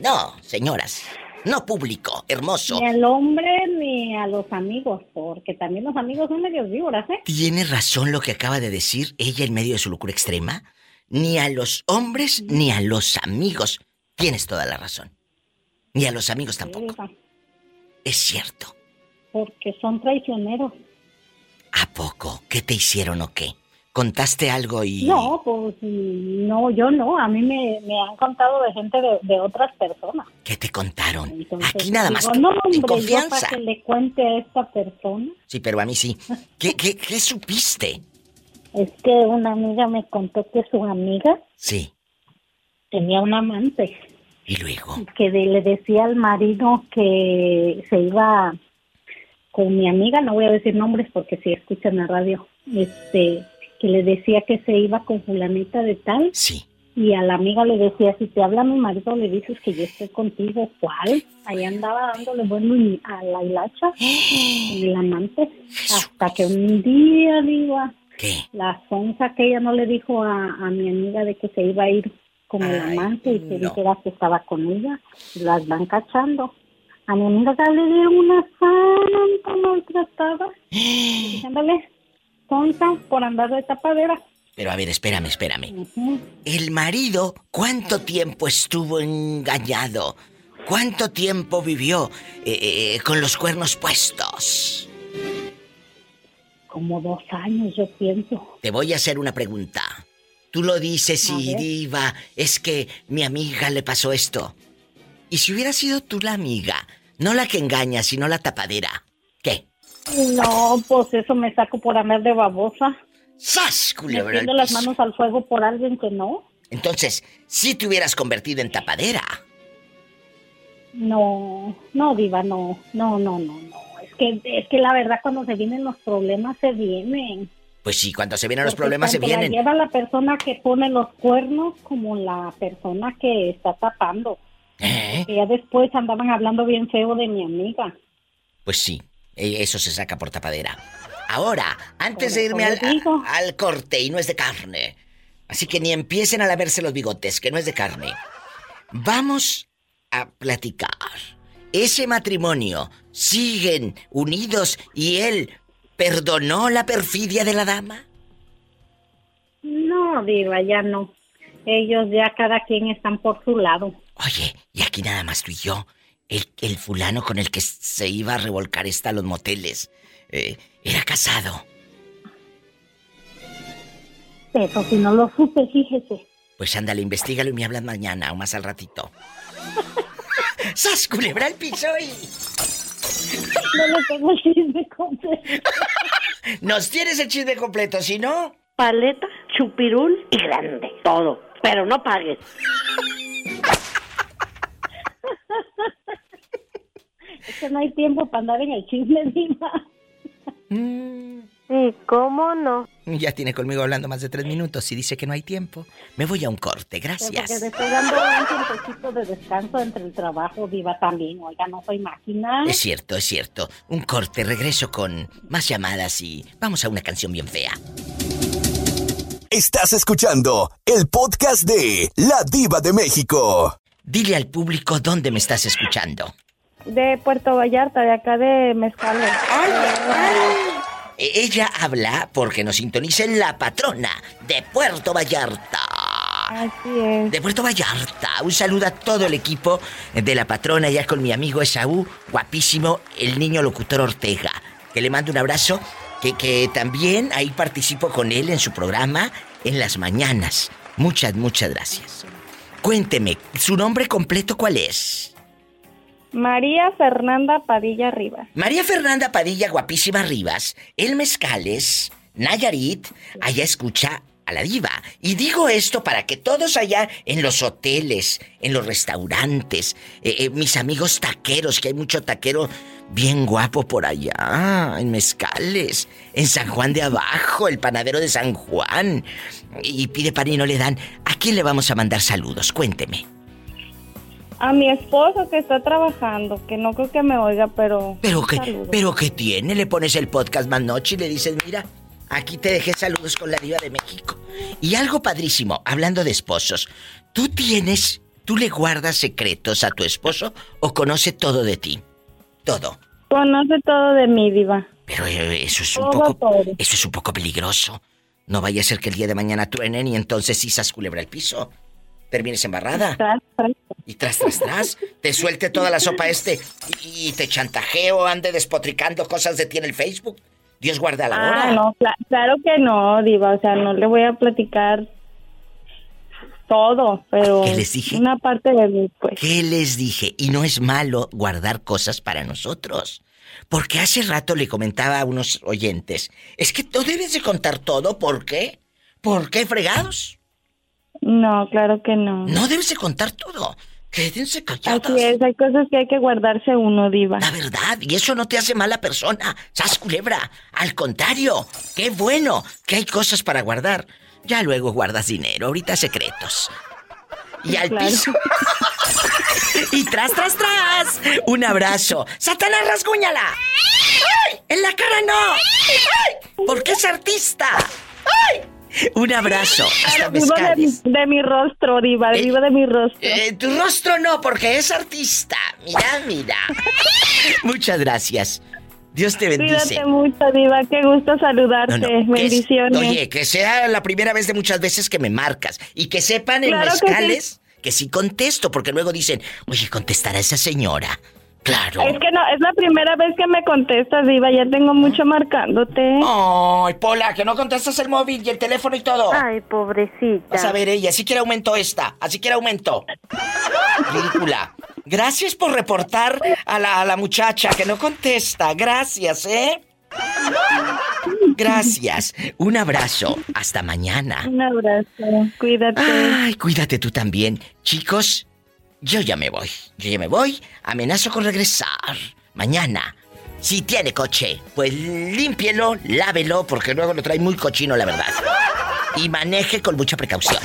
[SPEAKER 1] No, señoras. No público, hermoso.
[SPEAKER 25] Ni al hombre ni a los amigos, porque también los amigos son medios víboras, ¿eh?
[SPEAKER 1] Tiene razón lo que acaba de decir ella en medio de su locura extrema. Ni a los hombres ni a los amigos. Tienes toda la razón. Ni a los amigos tampoco. Es cierto.
[SPEAKER 25] Porque son traicioneros.
[SPEAKER 1] ¿A poco? ¿Qué te hicieron o qué? ¿Contaste algo y...?
[SPEAKER 25] No, pues no, yo no. A mí me, me han contado de gente de, de otras personas.
[SPEAKER 1] ¿Qué te contaron?
[SPEAKER 25] Entonces,
[SPEAKER 1] Aquí nada más.
[SPEAKER 25] digo, no,
[SPEAKER 1] en
[SPEAKER 25] hombre, yo
[SPEAKER 1] confianza.
[SPEAKER 25] para que le cuente a esta persona.
[SPEAKER 1] Sí, pero a mí sí. ¿Qué, qué, qué supiste?
[SPEAKER 25] Es que una amiga me contó que su amiga
[SPEAKER 1] Sí.
[SPEAKER 25] tenía un amante
[SPEAKER 1] ¿Y luego?
[SPEAKER 25] que de- le decía al marido que se iba con mi amiga, no voy a decir nombres porque si escuchan la radio, este, que le decía que se iba con fulanita de tal.
[SPEAKER 1] Sí.
[SPEAKER 25] y a la amiga le decía, si te habla mi marido, le dices que yo estoy contigo. ¿Cuál? Ahí andaba dándole bueno a la hilacha, el amante, hasta que un día, diva, la sonza que ella no le dijo a, a mi amiga de que se iba a ir con el amante y que dijera que estaba con ella, las van cachando. A mi amiga le dieron una santa maltratada. Diciéndole, sonza, por andar de tapadera.
[SPEAKER 1] Pero a ver, espérame, espérame. El marido, ¿cuánto tiempo estuvo engañado? ¿Cuánto tiempo vivió eh, eh, con los cuernos puestos?
[SPEAKER 25] Como dos años, yo pienso.
[SPEAKER 1] Te voy a hacer una pregunta. Tú lo dices
[SPEAKER 25] A
[SPEAKER 1] y
[SPEAKER 25] ver.
[SPEAKER 1] diva, es que mi amiga le pasó esto. ¿Y si hubiera sido tú la amiga? No la que engaña, sino la tapadera. ¿Qué?
[SPEAKER 25] No, pues eso me saco por andar de babosa.
[SPEAKER 1] ¡Sas, culebra
[SPEAKER 25] las manos al fuego por alguien que no.
[SPEAKER 1] Entonces, si te hubieras convertido en tapadera.
[SPEAKER 25] No, no, Diva, no, no, no, no, no. Es que, es que la verdad cuando se vienen los problemas se vienen.
[SPEAKER 1] Pues sí, cuando se vienen los problemas se vienen.
[SPEAKER 25] La lleva la persona que pone los cuernos como la persona que está tapando.
[SPEAKER 1] ¿Eh?
[SPEAKER 25] Ya después andaban hablando bien feo de mi amiga.
[SPEAKER 1] Pues sí, eh, eso se saca por tapadera. Ahora, antes de irme al,
[SPEAKER 25] digo.
[SPEAKER 1] a- al corte y no es de carne. Así que ni empiecen a laverse los bigotes, que no es de carne. Vamos a platicar. Ese matrimonio, siguen unidos y él perdonó la perfidia de la dama.
[SPEAKER 25] No, Diva, ya no. Ellos ya cada quien están por su lado.
[SPEAKER 1] Oye, y aquí nada más tú y yo. El, el fulano con el que se iba a revolcar esta a los moteles. eh, era casado.
[SPEAKER 25] Pero si no lo supe, fíjese.
[SPEAKER 1] Pues ándale, investigalo y me hablas mañana o más al ratito. ¡Sas, culebra el piso y...
[SPEAKER 25] No le tengo el chisme completo.
[SPEAKER 1] Nos tienes el chisme completo, si no...
[SPEAKER 8] Paleta, chupirul y grande. Todo. Pero no pagues.
[SPEAKER 25] Es que no hay tiempo para andar en el chisme, Diva.
[SPEAKER 8] ¿Y cómo no?
[SPEAKER 1] Ya tiene conmigo hablando más de tres minutos y dice que no hay tiempo. Me voy a un corte,
[SPEAKER 25] Porque
[SPEAKER 1] gracias.
[SPEAKER 25] estoy dando un tiempecito de descanso entre el trabajo, Diva, también. Oiga, no soy máquina.
[SPEAKER 1] Es cierto, es cierto. Un corte, regreso con más llamadas y vamos a una canción bien fea.
[SPEAKER 6] Estás escuchando el podcast de La Diva de México.
[SPEAKER 1] Dile al público dónde me estás escuchando.
[SPEAKER 15] De Puerto Vallarta, de acá de Mezcales.
[SPEAKER 1] E- Ella habla porque nos sintoniza en la patrona de Puerto Vallarta.
[SPEAKER 15] Así es.
[SPEAKER 1] De Puerto Vallarta. Un saludo a todo el equipo de la patrona, ya con mi amigo Esaú, guapísimo, el niño locutor Ortega. Que le mando un abrazo, que, que también ahí participo con él en su programa en las mañanas. Muchas, muchas gracias. Cuénteme, ¿su nombre completo cuál es?
[SPEAKER 15] María Fernanda Padilla Rivas.
[SPEAKER 1] María Fernanda Padilla, guapísima Rivas, el Mezcales, Nayarit, allá escucha a la diva. Y digo esto para que todos allá en los hoteles, en los restaurantes, eh, eh, mis amigos taqueros, que hay mucho taquero bien guapo por allá, en Mezcales, en San Juan de Abajo, el panadero de San Juan, y pide pan y no le dan. ¿A quién le vamos a mandar saludos? Cuénteme.
[SPEAKER 15] A mi esposo que está trabajando, que no creo que me oiga, pero.
[SPEAKER 1] Pero que,
[SPEAKER 15] Saludos.
[SPEAKER 1] pero que tiene, le pones el podcast más noche y le dices, mira, aquí te dejé saludos con la diva de México. Y algo padrísimo, hablando de esposos, ¿tú tienes, tú le guardas secretos a tu esposo o conoce todo de ti? Todo.
[SPEAKER 15] Conoce todo de mí, Diva.
[SPEAKER 1] Pero eh, eso es un
[SPEAKER 15] Todo,
[SPEAKER 1] poco,
[SPEAKER 15] todo.
[SPEAKER 1] eso es un poco peligroso. No vaya a ser que el día de mañana truenen y entonces isas culebra el piso. Termines embarrada. Y tras, tras, tras, te suelte toda la sopa este y, y te chantajeo, ande despotricando cosas de ti en el Facebook. Dios guarda la hora.
[SPEAKER 15] Ah, no, cla- claro que no, Diva. O sea, no le voy a platicar todo, pero.
[SPEAKER 1] ¿Qué les dije?
[SPEAKER 15] Una parte de mí, pues.
[SPEAKER 1] ¿Qué les dije? Y no es malo guardar cosas para nosotros. Porque hace rato le comentaba a unos oyentes, es que tú debes de contar todo, ¿por qué? ¿Por qué fregados?
[SPEAKER 15] No, claro que no.
[SPEAKER 1] No debes de contar todo. Quédense callados.
[SPEAKER 15] Así es, hay cosas que hay que guardarse uno, Diva.
[SPEAKER 1] La verdad, y eso no te hace mala persona, sas culebra. Al contrario, qué bueno que hay cosas para guardar. Ya luego guardas dinero, ahorita secretos. Y al piso. y tras, tras, tras. Un abrazo. ¡Satanás, rasguñala! ¡Ay! ¡En la cara no! ¡Ay! Porque es artista. ¡Ay! Un abrazo. Hasta
[SPEAKER 22] Vivo de, mi- de mi rostro, Diva, vivo de mi rostro.
[SPEAKER 1] Eh, tu rostro no, porque es artista. Mira, mira. Muchas gracias. Dios te bendice.
[SPEAKER 22] Cuídate mucho, Diva, qué gusto saludarte.
[SPEAKER 1] No, no, que es-
[SPEAKER 22] Bendiciones.
[SPEAKER 1] oye, que sea la primera vez de muchas veces que me marcas. Y que sepan en
[SPEAKER 22] Claro que
[SPEAKER 1] mezcales que sí contesto, porque luego dicen, oye, contestará esa señora. Claro.
[SPEAKER 22] Es que no, es la primera vez que me contestas, Diva, ya tengo mucho marcándote.
[SPEAKER 1] Ay, Pola, que no contestas el móvil y el teléfono y todo.
[SPEAKER 22] Ay, pobrecita.
[SPEAKER 1] Vas a ver ella, así quiere aumento esta, así quiere aumento. Ridícula. Gracias por reportar a la, a la muchacha que no contesta. Gracias, ¿eh? Gracias. Un abrazo. Hasta mañana.
[SPEAKER 22] Un abrazo, cuídate.
[SPEAKER 1] Ay, cuídate tú también. Chicos, yo ya me voy. Yo ya me voy. Amenazo con regresar. Mañana. Si tiene coche, pues límpielo, lávelo, porque luego lo trae muy cochino, la verdad. Y maneje con mucha precaución.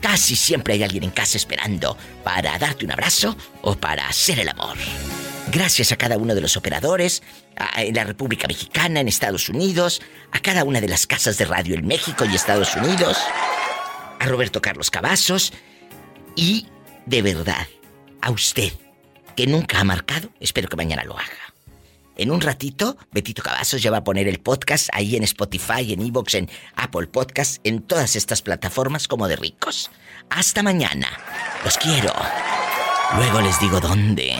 [SPEAKER 1] Casi siempre hay alguien en casa esperando para darte un abrazo o para hacer el amor. Gracias a cada uno de los operadores en la República Mexicana, en Estados Unidos, a cada una de las casas de radio en México y Estados Unidos, a Roberto Carlos Cavazos y, de verdad, a usted, que nunca ha marcado, espero que mañana lo haga. En un ratito, Betito Cavazos ya va a poner el podcast ahí en Spotify, en Evox, en Apple Podcast, en todas estas plataformas como de ricos. Hasta mañana. Los quiero. Luego les digo dónde.